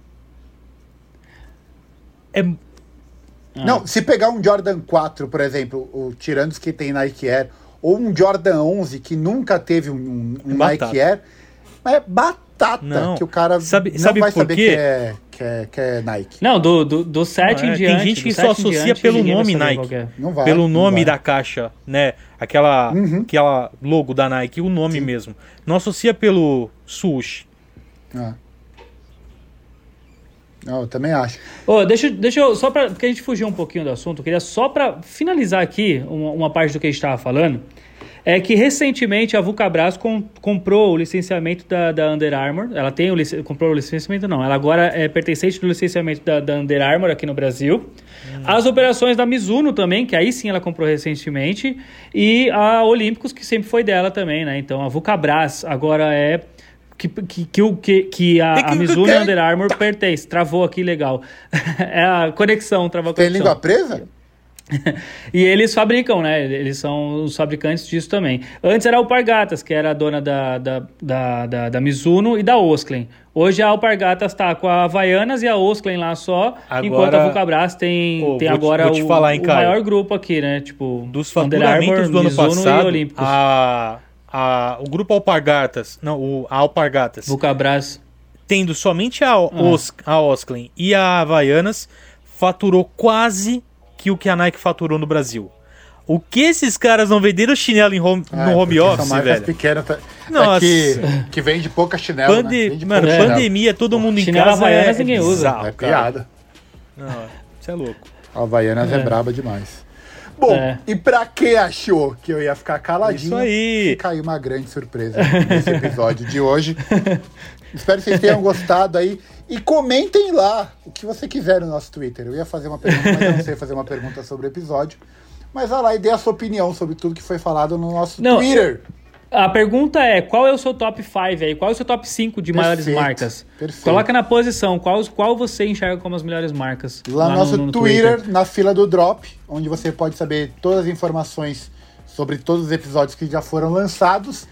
Speaker 2: É.
Speaker 3: Não, se pegar um Jordan 4, por exemplo, o, tirando os que tem Nike Air, ou um Jordan 11 que nunca teve um, um
Speaker 2: É
Speaker 3: Nike. Air, é batata
Speaker 2: Não.
Speaker 3: que o cara
Speaker 2: Sabe-
Speaker 3: não
Speaker 2: sabe
Speaker 3: vai
Speaker 2: por
Speaker 3: saber que é, que, é, que é Nike.
Speaker 1: Não, do, do, do 7
Speaker 2: Não,
Speaker 1: em
Speaker 2: é,
Speaker 1: diante.
Speaker 2: tem gente
Speaker 1: do
Speaker 2: que
Speaker 1: 7
Speaker 2: só associa
Speaker 1: diante,
Speaker 2: pelo nome Nike.
Speaker 1: é.
Speaker 3: Não vai.
Speaker 2: pelo
Speaker 3: não
Speaker 2: nome
Speaker 3: vai.
Speaker 2: da caixa, né? Aquela,
Speaker 3: Uhum.
Speaker 2: aquela logo da Nike, o nome mesmo. Não associa pelo swoosh.
Speaker 3: Ah. Não, eu também acho.
Speaker 1: Ô, deixa, deixa eu, só pra, porque a gente fugiu um pouquinho do assunto, eu queria só pra finalizar aqui uma, uma parte do que a gente estava falando, é que recentemente a Vulcabras com, comprou o licenciamento da, da Under Armour, ela tem o lic- comprou o licenciamento não, ela agora é pertencente do licenciamento da, da Under Armour aqui no Brasil, as operações da Mizuno também, que aí sim ela comprou recentemente, e a Olímpicos, que sempre foi dela também, né, então a Vulcabras agora é... Que, que, que, o- que, que a, a Mizuno e a Under Armour pertence. Travou aqui, legal. é a conexão, travou a
Speaker 3: Tem
Speaker 1: conexão.
Speaker 3: língua presa?
Speaker 1: E eles fabricam, né? Eles são os fabricantes disso também. Antes era a Alpargatas, que era a dona da, da, da, da, da Mizuno e da Osklen. Hoje a Alpargatas tá com a Havaianas e a Osklen lá só,
Speaker 2: Agora-
Speaker 1: enquanto a Vulcabras tem,
Speaker 2: Pô,
Speaker 1: tem
Speaker 2: te-
Speaker 1: agora
Speaker 2: vou te
Speaker 1: o,
Speaker 2: falar, hein,
Speaker 1: o maior grupo aqui, né? Tipo,
Speaker 2: Dos
Speaker 1: Under
Speaker 2: faturamentos
Speaker 1: Armour,
Speaker 2: do ano
Speaker 1: Mizuno e
Speaker 2: passado,
Speaker 1: Olímpicos.
Speaker 2: a, a, o grupo Alpargatas, não, o, a Alpargatas,
Speaker 1: Vulcabras.
Speaker 2: tendo somente a,
Speaker 1: Ah.
Speaker 2: Os, a Osklen e a Havaianas, faturou quase que o que a Nike faturou no Brasil. O que esses caras não venderam chinelo em home,
Speaker 3: Ah,
Speaker 2: no
Speaker 3: é
Speaker 2: home
Speaker 3: são
Speaker 2: office, velho?
Speaker 3: pequenas, tá-
Speaker 2: Nossa.
Speaker 3: É que, que vende pouca chinelo,
Speaker 2: Pande-
Speaker 3: né? Vende
Speaker 2: Mano,
Speaker 3: pouca chinelo.
Speaker 2: pandemia, todo mundo em casa
Speaker 1: Havaianas
Speaker 2: é,
Speaker 1: ninguém usa.
Speaker 2: bizarro,
Speaker 3: É piada.
Speaker 2: Não, você é louco.
Speaker 3: A Havaianas é.
Speaker 1: É.
Speaker 3: braba demais. Bom,
Speaker 1: É.
Speaker 3: e pra quem achou que eu ia ficar caladinho,
Speaker 2: Isso aí.
Speaker 3: aí uma grande surpresa nesse episódio de hoje. Espero que vocês tenham gostado aí. E comentem lá o que você quiser no nosso Twitter. Eu ia fazer uma pergunta, mas eu não sei fazer uma pergunta sobre o episódio. Mas vai lá e dê a sua opinião sobre tudo que foi falado no nosso
Speaker 1: Não,
Speaker 3: Twitter.
Speaker 1: A pergunta é, qual é o seu top 5 aí? Qual é o seu top 5 de maiores
Speaker 3: Perfeito,
Speaker 1: marcas?
Speaker 3: perfeito.
Speaker 1: Coloca na posição, qual, qual você enxerga como as melhores marcas?
Speaker 3: Lá no nosso Twitter, na fila do Drop, onde você pode saber todas as informações sobre todos os episódios que já foram lançados.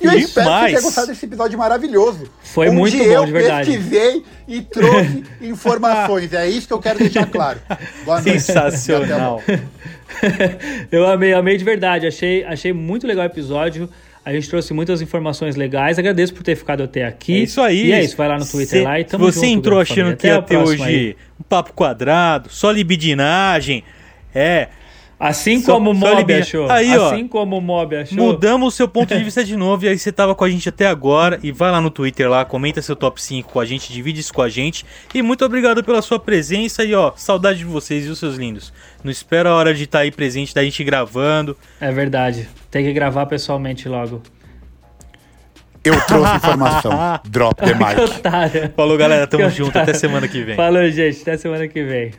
Speaker 3: E eu espero que você tenha gostado desse episódio maravilhoso.
Speaker 1: Foi muito bom,
Speaker 3: eu
Speaker 1: de verdade.
Speaker 3: pesquisei e trouxe informações. É isso que eu quero deixar claro. Boa noite.
Speaker 2: Sensacional.
Speaker 1: Eu amei, amei de verdade. Achei, achei muito legal o episódio. A gente trouxe muitas informações legais. Agradeço por ter ficado até aqui.
Speaker 2: É isso aí.
Speaker 1: E é isso, vai lá no Twitter
Speaker 2: Cê-
Speaker 1: lá e tamo
Speaker 2: Você
Speaker 1: junto,
Speaker 2: entrou
Speaker 1: grande
Speaker 2: achando
Speaker 1: família.
Speaker 2: que
Speaker 1: Até
Speaker 2: ia ter hoje
Speaker 1: aí.
Speaker 2: um papo quadrado, só libidinagem. É,
Speaker 1: Assim
Speaker 2: Só-
Speaker 1: como o Mob achou.
Speaker 2: Aí, ó.
Speaker 1: assim como o Mob achou.
Speaker 2: mudamos o seu ponto de vista de novo. E aí você tava com a gente até agora. E vai lá no Twitter lá, comenta seu top 5 com a gente, divide isso com a gente. E muito obrigado pela sua presença. E ó, saudade de vocês, viu, seus lindos? Não espera a hora de estar aí presente, da gente gravando.
Speaker 1: É verdade. Tem que gravar pessoalmente logo.
Speaker 3: Eu trouxe informação. Drop the mic.
Speaker 1: Otário.
Speaker 2: Falou, galera. Tamo
Speaker 1: Que
Speaker 2: junto.
Speaker 1: otário.
Speaker 2: Até semana que vem.
Speaker 1: Falou, gente. Até semana que vem.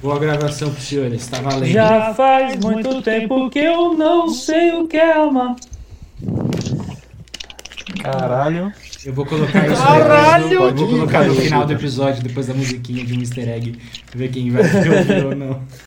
Speaker 4: Boa gravação pros senhores, tá valendo.
Speaker 1: Já faz muito tempo que eu não sei o que é amar.
Speaker 2: Caralho.
Speaker 4: Eu vou colocar isso
Speaker 2: Caralho!
Speaker 4: no, vou colocar no final do episódio, depois da musiquinha de um easter egg, ver quem vai ver ou não.